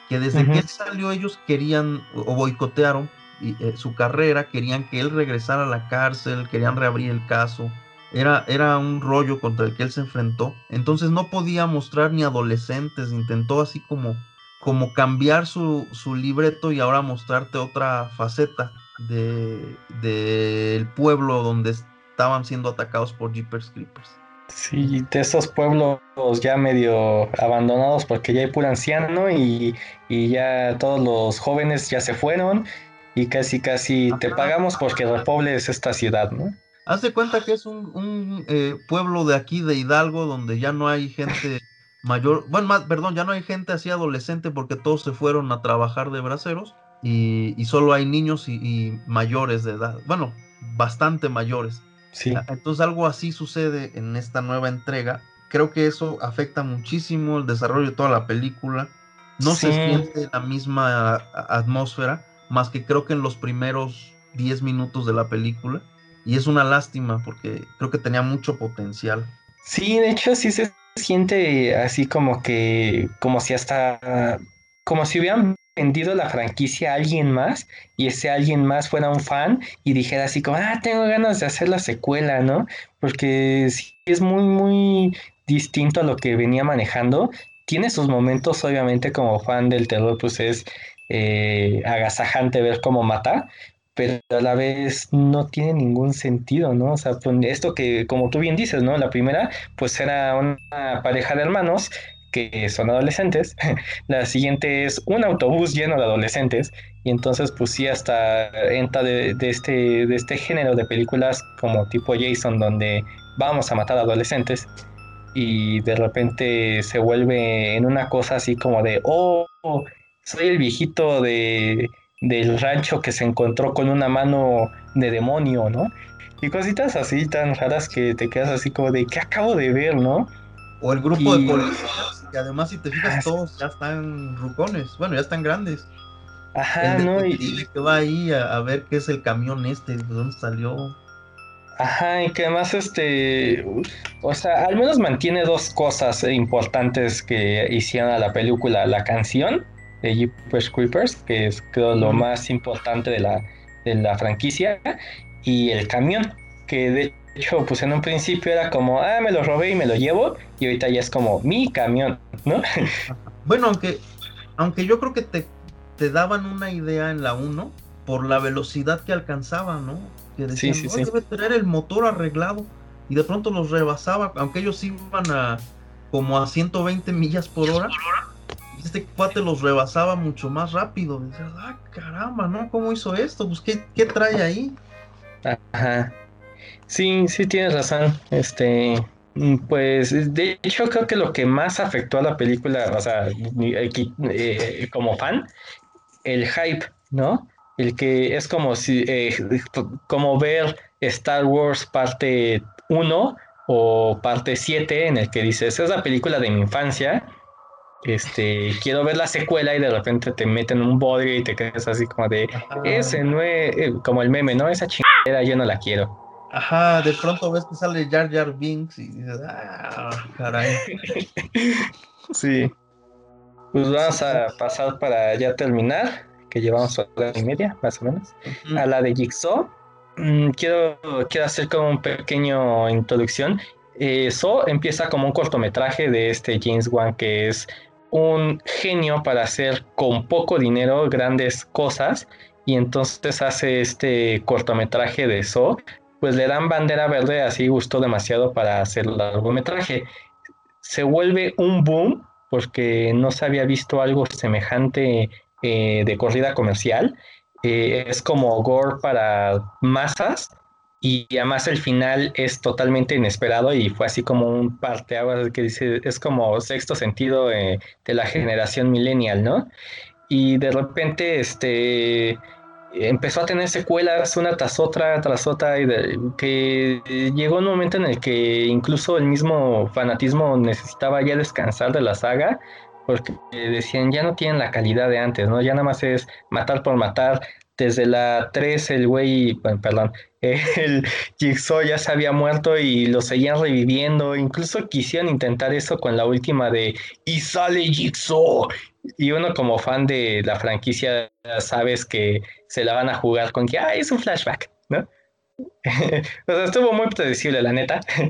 Que desde que él salió ellos querían o boicotearon y, eh, su carrera, querían que él regresara a la cárcel, querían reabrir el caso. Era, era un rollo contra el que él se enfrentó. Entonces no podía mostrar ni adolescentes, intentó así como, como cambiar su, su libreto y ahora mostrarte otra faceta de, del pueblo donde estaban siendo atacados por Jeepers Creepers. Sí, de esos pueblos ya medio abandonados porque ya hay puro anciano y, y ya todos los jóvenes ya se fueron y casi casi te pagamos porque repobles esta ciudad, ¿no? Haz de cuenta que es un, un, eh, pueblo de aquí de Hidalgo donde ya no hay gente mayor, bueno, más, perdón, ya no hay gente así adolescente porque todos se fueron a trabajar de braceros y, y solo hay niños y, y mayores de edad, bueno, bastante mayores. Sí, Ah, Entonces algo así sucede en esta nueva entrega. Creo que eso afecta muchísimo el desarrollo de toda la película. No se siente la misma atmósfera, más que creo que en los primeros 10 minutos de la película. Y es una lástima porque creo que tenía mucho potencial. Sí, de hecho sí se siente así como que, como si hasta, como si hubieran vendido la franquicia a alguien más y ese alguien más fuera un fan y dijera así como, ah, tengo ganas de hacer la secuela, ¿no? Porque es muy, muy distinto a lo que venía manejando. Tiene sus momentos, obviamente, como fan del terror, pues es eh, agasajante ver cómo mata, pero a la vez no tiene ningún sentido, ¿no? O sea, pues, esto que, como tú bien dices, ¿no? La primera, pues era una pareja de hermanos que son adolescentes, *laughs* la siguiente es un autobús lleno de adolescentes, y entonces pues sí hasta entra de, de, este, de este género de películas como tipo Jason, donde vamos a matar adolescentes, y de repente se vuelve en una cosa así como de, oh, soy el viejito de, del rancho que se encontró con una mano de demonio, ¿no? Y cositas así tan raras que te quedas así como de, ¿qué acabo de ver, no? O el grupo Y- de policías, que además si te fijas todos ya están rucones, bueno, ya están grandes. Ajá, el ¿no? Y- que va ahí a, a ver qué es el camión este, de dónde salió. Ajá, y que además, este, o sea, al menos mantiene dos cosas importantes que hicieron a la película, la canción de Jeepers Creepers, que es creo lo más importante de la, de la franquicia, y el camión, que de hecho, pues en un principio era como, ah, me lo robé y me lo llevo, y ahorita ya es como mi camión, ¿no? *laughs* Bueno, aunque, aunque yo creo que te, te daban una idea en la 1 por la velocidad que alcanzaba, ¿no? Que decían, sí, "Oh, sí. debe tener el motor arreglado. Y de pronto los rebasaba, aunque ellos iban a como a 120 millas por hora. Este cuate los rebasaba mucho más rápido. Decías, ah, caramba, ¿no? ¿Cómo hizo esto? Pues, ¿qué, trae ahí? Ajá. Sí, sí tienes razón. Este, mm, pues de hecho creo que lo que más afectó a la película, o sea, eh, como fan, el hype, ¿no? El que es como si, eh, como ver Star Wars parte 1 o parte 7 en el que dices, es la película de mi infancia. Este, quiero ver la secuela y de repente te meten un bodrio y te quedas así como de, Ajá. ese no es, eh, como el meme, ¿no? Esa chingadera yo no la quiero. Ajá, de pronto ves que sale Jar Jar Binks y dices, ah, caray. *laughs* Sí. Pues vamos a pasar para ya terminar, que llevamos hora y media, más o menos. A la de Jigsaw. Mm, quiero, quiero hacer como un pequeño introducción. Eh, Saw empieza como un cortometraje de este James Wan, que es un genio para hacer con poco dinero grandes cosas. Y entonces hace este cortometraje de Saw. Pues le dan bandera verde, así gustó demasiado para hacer largometraje. Se vuelve un boom porque no se había visto algo semejante eh, de corrida comercial. Eh, es como gore para masas y además el final es totalmente inesperado y fue así como un parteaguas que dice, es como sexto sentido eh, de la generación millennial, ¿no? Y de repente, este, empezó a tener secuelas una tras otra, tras otra, y de- que llegó un momento en el que incluso el mismo fanatismo necesitaba ya descansar de la saga, porque decían, ya no tienen la calidad de antes, ¿no? Ya nada más es matar por matar. Desde la 3 el güey, bueno, perdón, *laughs* el Jigsaw ya se había muerto y lo seguían reviviendo. Incluso quisieron intentar eso con la última de y sale Jigsaw. Y uno como fan de la franquicia sabes que se la van a jugar con que ah, es un flashback, ¿no? *laughs* o sea, estuvo muy predecible, la neta. *laughs*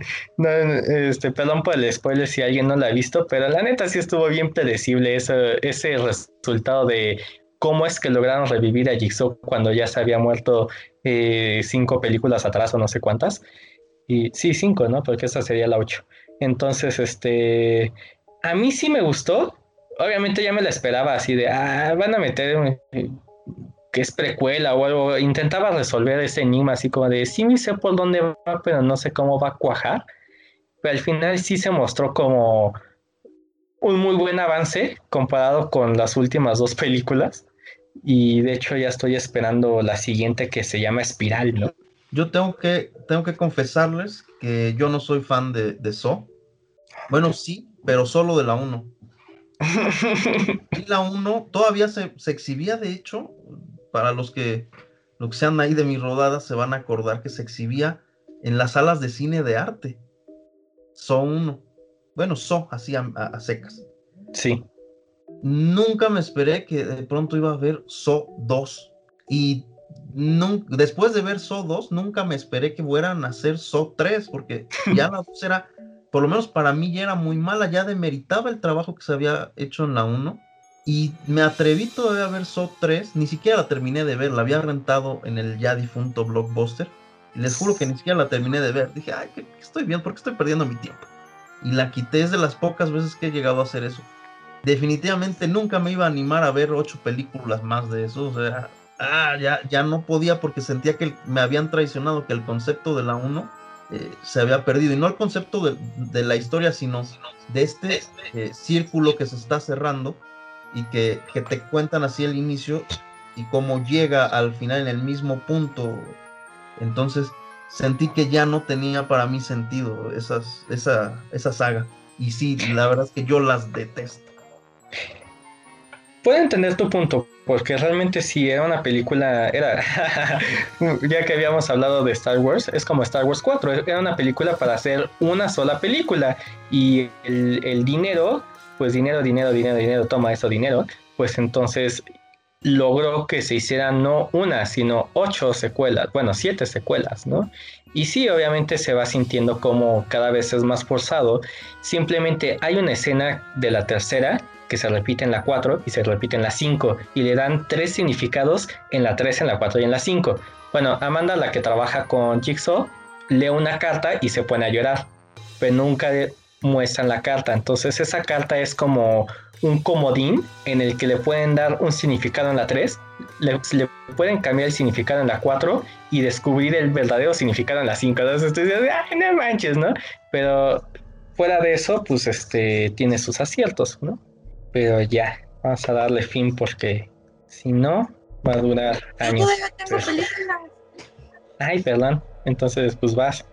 Este, perdón por el spoiler si alguien no la ha visto, pero la neta sí estuvo bien predecible ese, ese resultado de cómo es que lograron revivir a Jigsaw cuando ya se había muerto eh, cinco películas atrás o no sé cuántas. Y sí, cinco, ¿no? Porque esa sería la ocho. Entonces, este, a mí sí me gustó. Obviamente ya me la esperaba así de, ah, van a meter que es precuela o algo. Intentaba resolver ese enigma así como de, sí me sé por dónde va, pero no sé cómo va a cuajar. Pero al final sí se mostró como un muy buen avance comparado con las últimas dos películas. Y de hecho ya estoy esperando la siguiente que se llama Espiral, ¿no? Yo tengo que, tengo que confesarles que yo no soy fan de, de Saw. Bueno, sí, pero solo de la 1. Y la 1 todavía se, se exhibía, de hecho, para los que, los que sean ahí de mi rodada se van a acordar que se exhibía en las salas de cine de arte. Saw 1. Bueno, Saw, así a, a- a secas. sí. Nunca me esperé que de pronto iba a ver Saw 2. Y después de ver Saw 2, nunca me esperé que fueran a hacer Saw 3, porque *laughs* ya la 2 era, por lo menos para mí, ya era muy mala, ya demeritaba el trabajo que se había hecho en la 1. Y me atreví todavía a ver So 3, ni siquiera la terminé de ver, la había rentado en el ya difunto Blockbuster. Y les juro que ni siquiera la terminé de ver. Dije, ay, ¿qué, qué estoy viendo? ¿Por qué estoy perdiendo mi tiempo? Y la quité, es de las pocas veces que he llegado a hacer eso. Definitivamente nunca me iba a animar a ver ocho películas más de eso. O sea, ah, ya, ya no podía porque sentía que me habían traicionado, que el concepto de la 1 eh, se había perdido. Y no el concepto de, de la historia, sino de este eh, círculo que se está cerrando y que, que te cuentan así el inicio y cómo llega al final en el mismo punto. Entonces sentí que ya no tenía para mí sentido esas, esa, esa saga. Y sí, la verdad es que yo las detesto. Puedo entender tu punto, porque realmente si era una película, era, *laughs* ya que habíamos hablado de Star Wars, es como Star Wars 4, era una película para hacer una sola película y el, el dinero, pues dinero, dinero, dinero, dinero, toma eso dinero, pues entonces logró que se hicieran no una, sino ocho secuelas, bueno, siete secuelas, ¿no? Y sí, obviamente se va sintiendo como cada vez es más forzado. Simplemente hay una escena de la tercera que se repite en la 4 y se repite en la 5 y le dan tres significados en la 3, en la 4 y en la 5. Bueno, Amanda, la que trabaja con Jigsaw, lee una carta y se pone a llorar, pero nunca muestran la carta. Entonces esa carta es como un comodín en el que le pueden dar un significado en la 3, le, pueden cambiar el significado en la 4 y descubrir el verdadero significado en la 5. Entonces tú dices, ay, no manches, ¿no? Pero fuera de eso, pues este tiene sus aciertos, ¿no? Pero ya, vamos a darle fin porque si no, va a durar años. todavía tengo películas. Ay, perdón. Entonces, pues vas.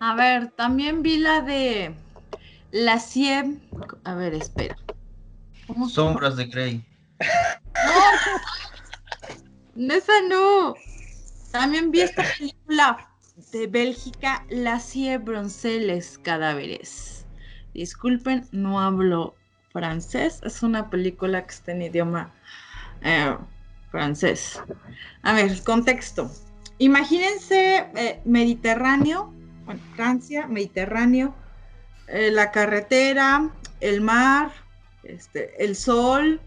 A ver, también vi la de la 100. A ver, espera. ¿Cómo? Sombras de Grey. *laughs* No, esa no. También vi esta película de Bélgica, La Cie Bronceles Cadáveres. Disculpen, no hablo francés. Es una película que está en idioma eh, francés. A ver, contexto. Imagínense eh, Mediterráneo, bueno, Francia, Mediterráneo, eh, la carretera, el mar, este, el sol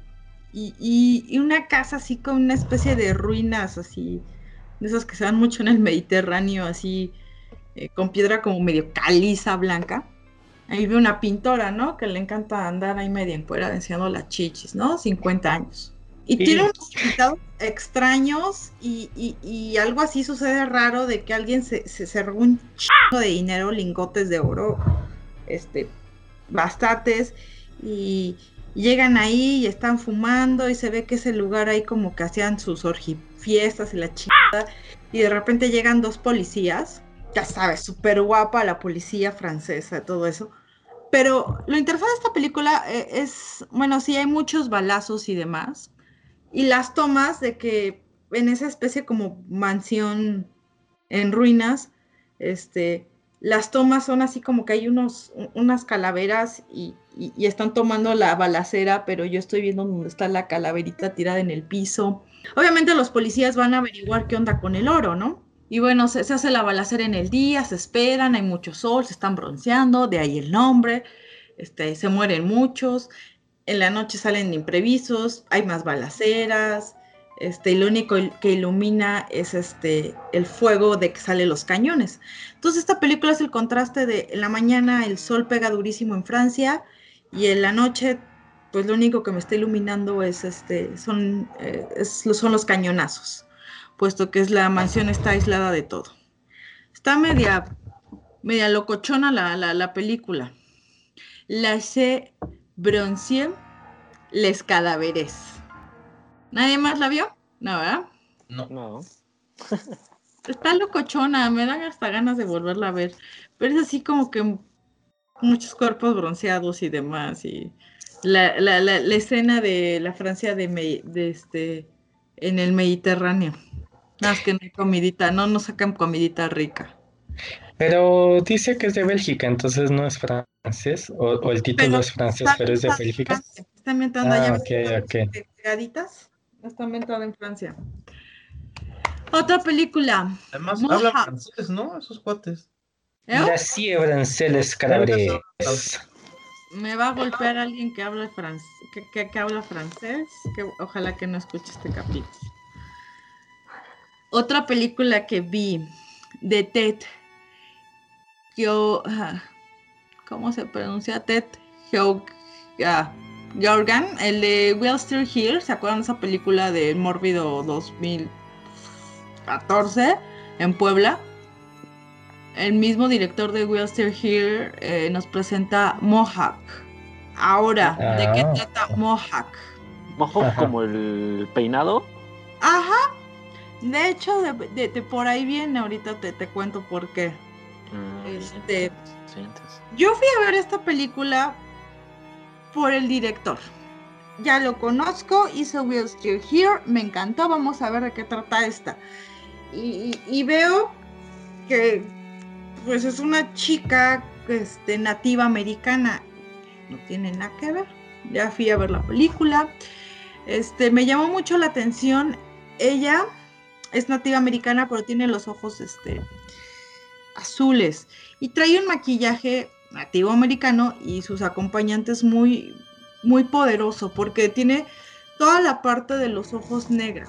y, y- y una casa así con una especie de ruinas así, de esas que se dan mucho en el Mediterráneo, así con piedra como medio caliza blanca. Ahí vive una pintora, ¿no? Que le encanta andar ahí medio en fuera enseñando las chichis, ¿no? 50 años. Y Sí. tiene unos invitados extraños y, y- y algo así sucede raro de que alguien se, se, robó un chingo de dinero, lingotes de oro, este, bastantes, y llegan ahí y están fumando y se ve que ese lugar ahí como que hacían sus orgifiestas y la chingada, y de repente llegan dos policías, ya sabes, súper guapa la policía francesa, todo eso. Pero lo interesante de esta película eh, es, bueno, sí hay muchos balazos y demás, y las tomas de que en esa especie como mansión en ruinas, este, las tomas son así como que hay unos, unas calaveras y, y- y están tomando la balacera, pero yo estoy viendo dónde está la calaverita tirada en el piso. Obviamente los policías van a averiguar qué onda con el oro, ¿no? Y bueno, se, hace la balacera en el día, se esperan, hay mucho sol, se están bronceando, de ahí el nombre, este, se mueren muchos, en la noche salen de imprevistos, hay más balaceras, este, lo único que ilumina es este, el fuego de que salen los cañones. Entonces esta película es el contraste de en la mañana el sol pega durísimo en Francia y en la noche pues lo único que me está iluminando es este, son, eh, son los cañonazos, puesto que es la mansión está aislada de todo. Está media, media locochona la, la, la película. La C. Broncier, Les Cadáveres. ¿Nadie más la vio? No, ¿verdad? No. No. Está locochona, me dan hasta ganas de volverla a ver. Pero es así como que muchos cuerpos bronceados y demás. Y la, la, la, la escena de la Francia de, Me- de este en el Mediterráneo. Más que no hay comidita, no nos sacan comidita rica. Pero dice que es de Bélgica, entonces no es francés. O, o el título Pero es francés, está pero es de Bélgica. Está ambientada Ah, allá. ok, ok. Pegaditas. Está ambientada en Francia. Otra película. Además, Moja. hablan francés, ¿no? Esos cuates. ¿eh? La Ciebranceles Calabres. Me va a golpear alguien que habla, francés, que, que- que habla francés. Que ojalá que no escuche este capítulo. Otra película que vi de Ted. Yo, ¿Cómo se pronuncia? Ted Geog- ah, Geoghegan, el de Will Still Here. ¿Se acuerdan de esa película de Mórbido 2014 en Puebla? El mismo director de Will Still Here eh, nos presenta Mohawk. Ahora, ¿de qué Ah. trata Mohawk? Ajá. como el peinado. Ajá. De hecho, de, de- de por ahí viene, ahorita te, te cuento por qué. Mm, Este-. Yo fui a ver esta película por el director. Ya lo conozco, hizo Will Still Here, me encantó, vamos a ver de qué trata esta. Y, y- y veo que pues es una chica este, nativa americana, no tiene nada que ver. Ya fui a ver la película. Este, me llamó mucho la atención. Ella es nativa americana, pero tiene los ojos este, azules. Y trae un maquillaje nativo americano y sus acompañantes muy muy poderoso porque tiene toda la parte de los ojos negra.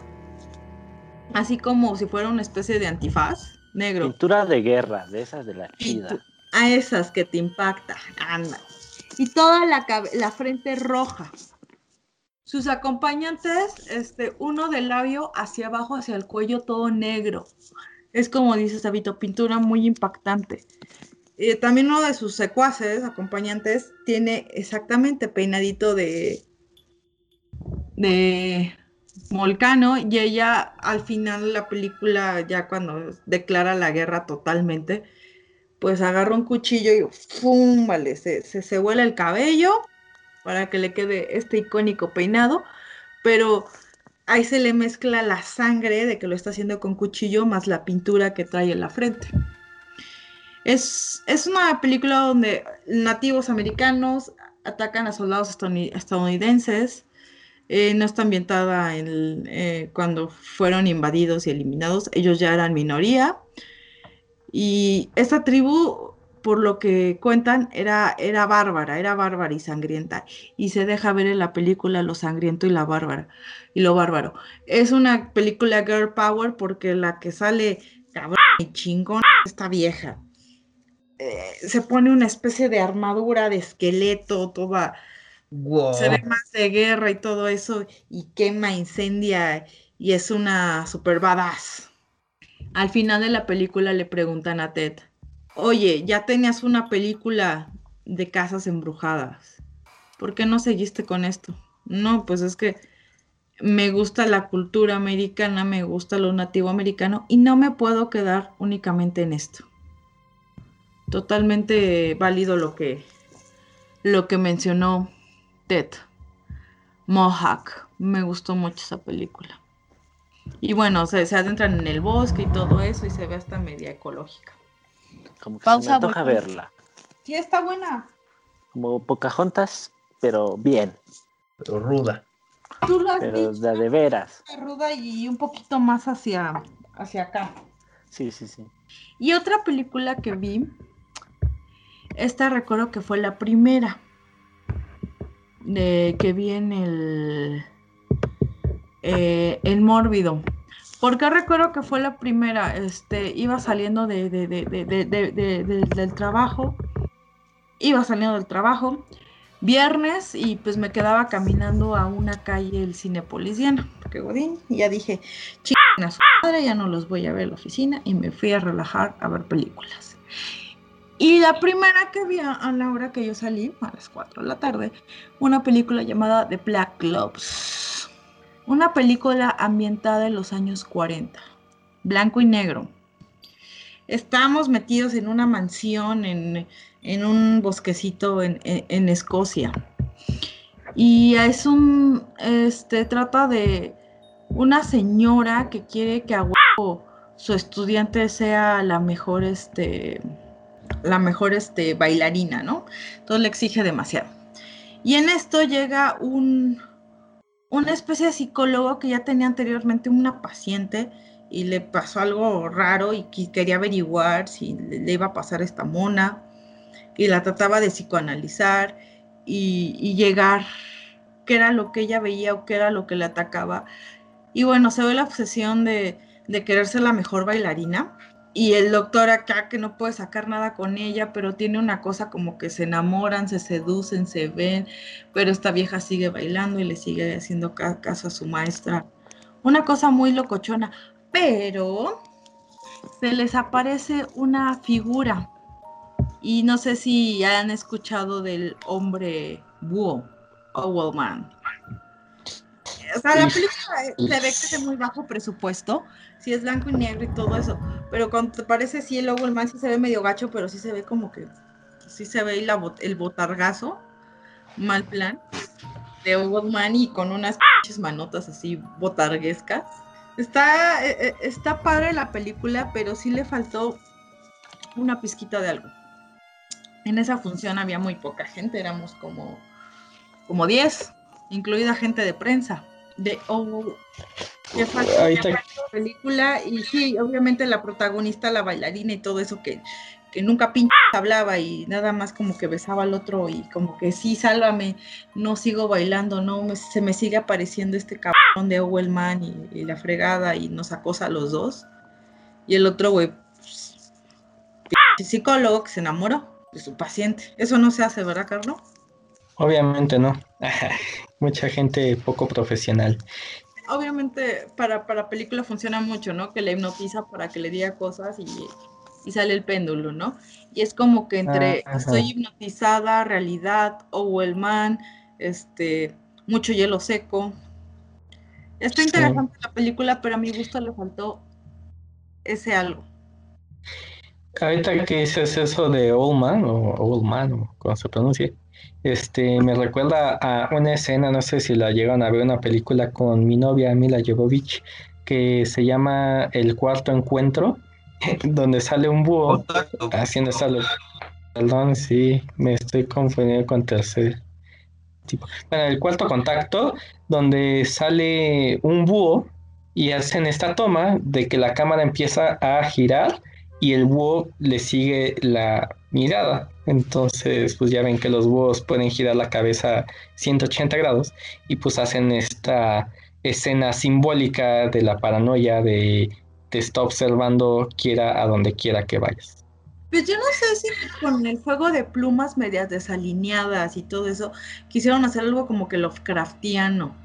Así como si fuera una especie de antifaz negro. Pintura de guerra, de esas de la chida. A esas que te impacta anda y toda la, la frente roja sus acompañantes este uno del labio hacia abajo hacia el cuello todo negro es como dice Sabito, pintura muy impactante. Eh, también uno de sus secuaces, acompañantes, tiene exactamente peinadito de, de Molcano y ella al final de la película, ya cuando declara la guerra totalmente, pues agarra un cuchillo y ¡fum! Vale, se, se, se vuela el cabello para que le quede este icónico peinado, pero ahí se le mezcla la sangre de que lo está haciendo con cuchillo más la pintura que trae en la frente. Es, es una película donde nativos americanos atacan a soldados estadouni- estadounidenses. eh, no está ambientada en, eh, cuando fueron invadidos y eliminados. Ellos ya eran minoría. Y esta tribu, por lo que cuentan, era, era bárbara, era bárbara y sangrienta. Y se deja ver en la película lo sangriento y la bárbara y lo bárbaro. Es una película girl power porque la que sale cabrón y chingón está vieja. Eh, se pone una especie de armadura de esqueleto, toda Wow. se ve más de guerra y todo eso y quema, incendia y es una super badass. Al final de la película le preguntan a Ted, oye, ya tenías una película de casas embrujadas, ¿por qué no seguiste con esto? No, pues es que me gusta la cultura americana, me gusta lo nativo americano y no me puedo quedar únicamente en esto. Totalmente válido lo que, lo que mencionó Ted. Mohawk. Me gustó mucho esa película. Y bueno, se, se adentran en el bosque y todo eso y se ve hasta media ecológica. Como que Pausa, se me antoja verla. Sí, está buena. Como Pocahontas, pero bien. Pero ruda. Tú la has Pero visto, de, de veras. ruda y un poquito más hacia, hacia acá. Sí, sí, sí. Y otra película que vi, esta recuerdo que fue la primera de que vi en el eh, en Mórbido. Porque recuerdo que fue la primera, este, iba saliendo de, de- de- de- de- de- de- de- del trabajo, iba saliendo del trabajo, viernes, y pues me quedaba caminando a una calle el Cinepolis Diana, porque Godín, y ya dije, a su madre, ya no los voy a ver en la oficina y me fui a relajar a ver películas. Y la primera que vi a, a la hora que yo salí, a las 4 de la tarde, una película llamada The Black Globes. Una película ambientada en los años 40, blanco y negro. Estamos metidos en una mansión, en, en un bosquecito en, en- Escocia. Y es un, este, trata de una señora que quiere que su estudiante sea la mejor, este, la mejor, este, bailarina, ¿no? Entonces le exige demasiado. Y en esto llega un, una especie de psicólogo que ya tenía anteriormente una paciente y le pasó algo raro y quería averiguar si le, iba a pasar esta mona y la trataba de psicoanalizar y, y llegar, qué era lo que ella veía o qué era lo que le atacaba. Y bueno, se ve la obsesión de, de querer ser la mejor bailarina. Y el doctor acá que no puede sacar nada con ella, pero tiene una cosa como que se enamoran, se seducen, se ven, pero esta vieja sigue bailando y le sigue haciendo ca- caso a su maestra. Una cosa muy locochona, pero se les aparece una figura. Y no sé si han escuchado del hombre búho, Owlman. O sea, la película se ve que es de muy bajo presupuesto, sí es blanco y negro y todo eso, pero cuando te parece sí el Owlman sí se ve medio gacho, pero sí se ve como que sí se ve la bot- el botargazo, mal plan, de Owlman y con unas pinches manotas así botarguescas. Está, eh, eh, está padre la película, pero sí le faltó una pizquita de algo. En esa función había muy poca gente, éramos como, como 10, incluida gente de prensa. De oh, Ahí que está. faltó película y sí, obviamente la protagonista, la bailarina y todo eso que, que nunca pinche hablaba y nada más como que besaba al otro y como que sí, sálvame, no sigo bailando, no, me- se me sigue apareciendo este cabrón de Owlman y, y la fregada y nos acosa a los dos. Y el otro güey, pues, psicólogo que se enamoró de su paciente. Eso no se hace, ¿verdad, Carlos? Obviamente no. *laughs* Mucha gente poco profesional. Obviamente para, para película funciona mucho, ¿no? Que le hipnotiza para que le diga cosas y, y sale el péndulo, ¿no? Y es como que entre Ajá. estoy hipnotizada, realidad, Owlman, este, mucho hielo seco. Está interesante la película, pero a mi gusto le faltó ese algo. Ahorita que dices eso de Old Man o Old Man o como se pronuncie, este me recuerda a una escena, no sé si la llegan a ver, una película con mi novia Mila Jovovich que se llama El Cuarto Encuentro, *laughs* donde sale un búho Contacto. haciendo lo- Perdón, sí, me estoy confundiendo con tercer tipo. Bueno, el cuarto contacto, donde sale un búho y hacen esta toma de que la cámara empieza a girar y el búho le sigue la mirada. Entonces, pues ya ven que los búhos pueden girar la cabeza 180 grados y pues hacen esta escena simbólica de la paranoia de te está observando quiera a donde quiera que vayas. Pues yo no sé si con el juego de plumas medias desalineadas y todo eso quisieron hacer algo como que Lovecraftiano.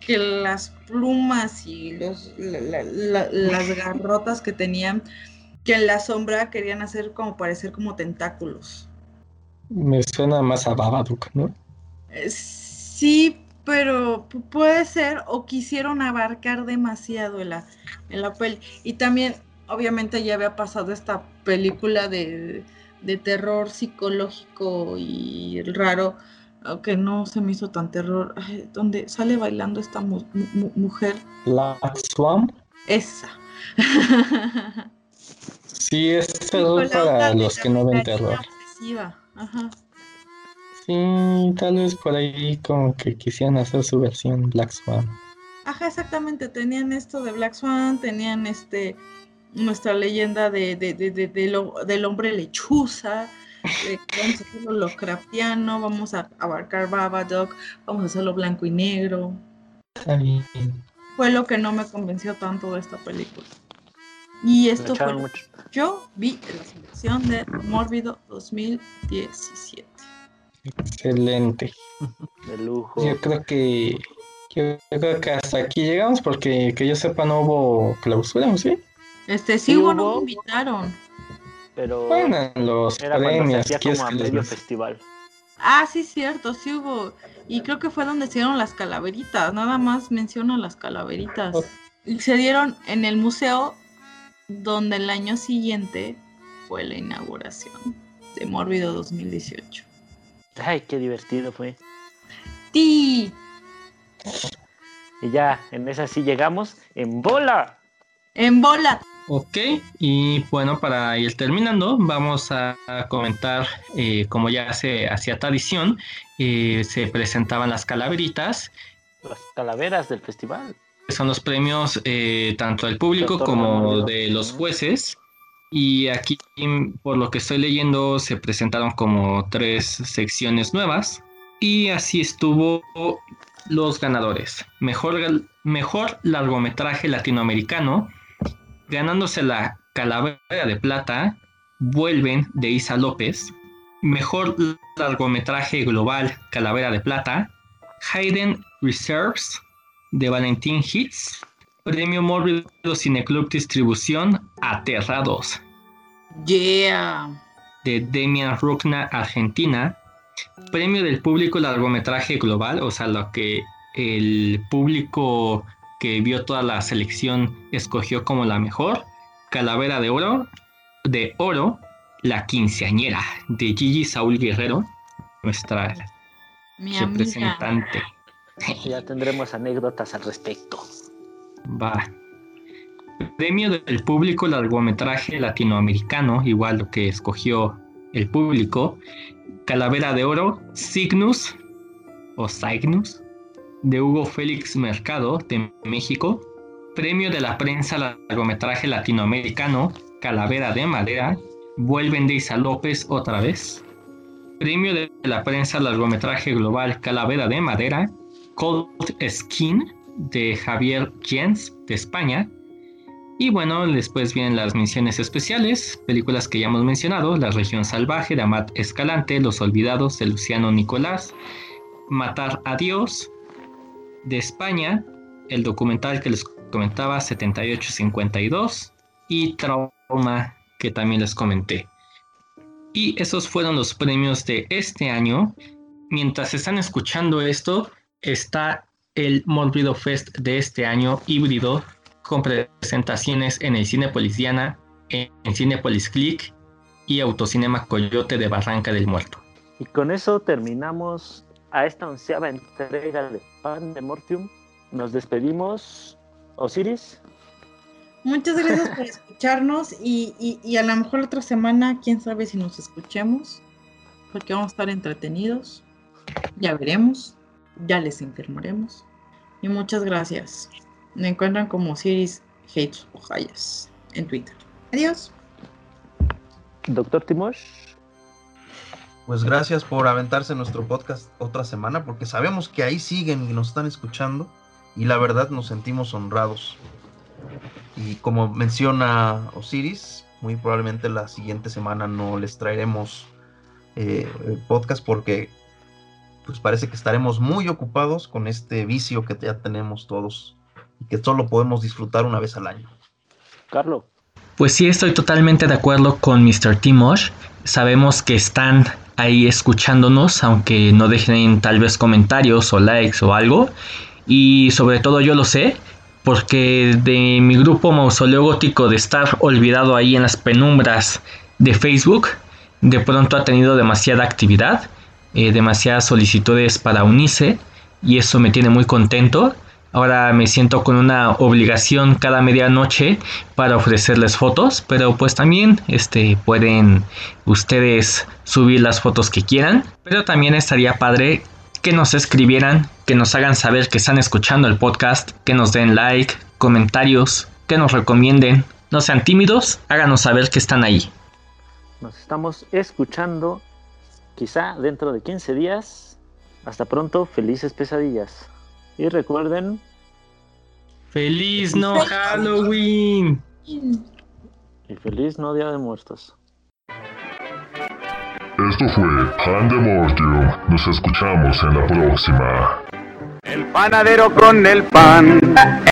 Que las plumas y los, la- la- la- las garrotas que tenían, que en la sombra querían hacer como parecer como tentáculos. Me suena más a Babadook, ¿no? Eh, Sí, pero pu- puede ser o quisieron abarcar demasiado en la, en la peli. Y también, obviamente, ya había pasado esta película de, de terror psicológico y raro, que no se me hizo tan terror, ay, donde sale bailando esta mu- mu- mujer, Black Swan. esa. *laughs* Sí, es terror para los que no ven terror. Ajá. Sí, tal vez por ahí como que quisieran hacer su versión Black Swan. Ajá, exactamente. Tenían esto de Black Swan, tenían este nuestra leyenda de, de- de- de- de lo- del hombre lechuza. de que vamos a hacerlo Lovecraftiano, vamos a abarcar Babadook, vamos a hacerlo blanco y negro. Está bien. Fue lo que no me convenció tanto de esta película. Y esto fue mucho. que yo vi en la selección de Mórbido 2017. Excelente. De lujo. Yo creo que yo creo que hasta aquí llegamos porque que yo sepa no hubo clausura, ¿o ¿sí? Este, sí, Sí hubo, no me invitaron. Pero Bueno, los era cuando se premios, hacía ¿quieres como a les- medio festival. Ah, sí, cierto, sí hubo. Y creo que fue donde se dieron las calaveritas. Nada más menciono las calaveritas. Y se dieron en el museo donde el año siguiente fue la inauguración de Mórbido 2018. Ay, qué divertido fue. ¡Ti! Y ya, en esa sí llegamos en bola. En bola. Ok, y bueno, para ir terminando, vamos a, a comentar, eh, como ya se hacía tradición, eh, se presentaban las calaveritas, Las calaveras del festival. Son los premios eh, tanto del público como de los jueces. Y aquí, por lo que estoy leyendo, se presentaron como tres secciones nuevas. Y así estuvo los ganadores. Mejor, mejor largometraje latinoamericano, ganándose la Calavera de Plata, Vuelven de Isa López. Mejor largometraje global, Calavera de Plata, Hayden Reserves de Valentín Hits. Premio Mórbido Cineclub Distribución, Aterrados. Yeah. De Demian Rukna, Argentina. Premio del público largometraje global, o sea, lo que el público que vio toda la selección escogió como la mejor. Calavera de Oro, de Oro, La Quinceañera, de Gigi Saúl Guerrero, nuestra Mi representante. *laughs* Ya tendremos anécdotas al respecto. Va. Premio del público largometraje latinoamericano, igual lo que escogió el público. Calavera de Oro, Cygnus o Cygnus, de Hugo Félix Mercado, de México. Premio de la prensa largometraje latinoamericano, Calavera de Madera, Vuelven de Isa López otra vez. Premio de la prensa largometraje global Calavera de Madera, Cold Skin, de Javier Jens, de España. Y bueno, después vienen las menciones especiales, películas que ya hemos mencionado, La región salvaje de Amat Escalante, Los olvidados de Luciano Nicolás, Matar a Dios de España, el documental que les comentaba 7852 y Trauma que también les comenté. Y esos fueron los premios de este año. Mientras están escuchando esto, está el Morbido Fest de este año híbrido con presentaciones en el Cinepolis Diana, en Cinepolis Click y Autocinema Coyote de Barranca del Muerto. Y con eso terminamos a esta onceava entrega de Pan de Mortium. Nos despedimos. Osiris. Muchas gracias por escucharnos y, y, y, a lo mejor la otra semana, quién sabe si nos escuchemos, porque vamos a estar entretenidos. Ya veremos, ya les informaremos. Y muchas gracias. Me encuentran como Osiris Hates Hayas en Twitter. Adiós. Doctor Timosh. Pues gracias por aventarse nuestro podcast otra semana, porque sabemos que ahí siguen y nos están escuchando, y la verdad nos sentimos honrados. Y como menciona Osiris, muy probablemente la siguiente semana no les traeremos eh, el podcast porque pues parece que estaremos muy ocupados con este vicio que ya tenemos todos y que solo podemos disfrutar una vez al año. Carlos. Pues sí, estoy totalmente de acuerdo con Mr. Timosh. Sabemos que están ahí escuchándonos, aunque no dejen tal vez comentarios o likes o algo. Y sobre todo yo lo sé, porque de mi grupo Mausoleo Gótico de estar olvidado ahí en las penumbras de Facebook, de pronto ha tenido demasiada actividad, eh, demasiadas solicitudes para unirse y eso me tiene muy contento. Ahora me siento con una obligación cada medianoche para ofrecerles fotos, pero pues también este, pueden ustedes subir las fotos que quieran. Pero también estaría padre que nos escribieran, que nos hagan saber que están escuchando el podcast, que nos den like, comentarios, que nos recomienden. No sean tímidos, háganos saber que están ahí. Nos estamos escuchando quizá dentro de 15 días. Hasta pronto, felices pesadillas. Y recuerden... ¡Feliz no Halloween! Y feliz no Día de Muertos. Esto fue Pan de Mortium. Nos escuchamos en la próxima. El panadero con el pan,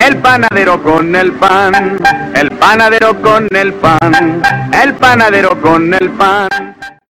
el panadero con el pan, el panadero con el pan, el panadero con el pan.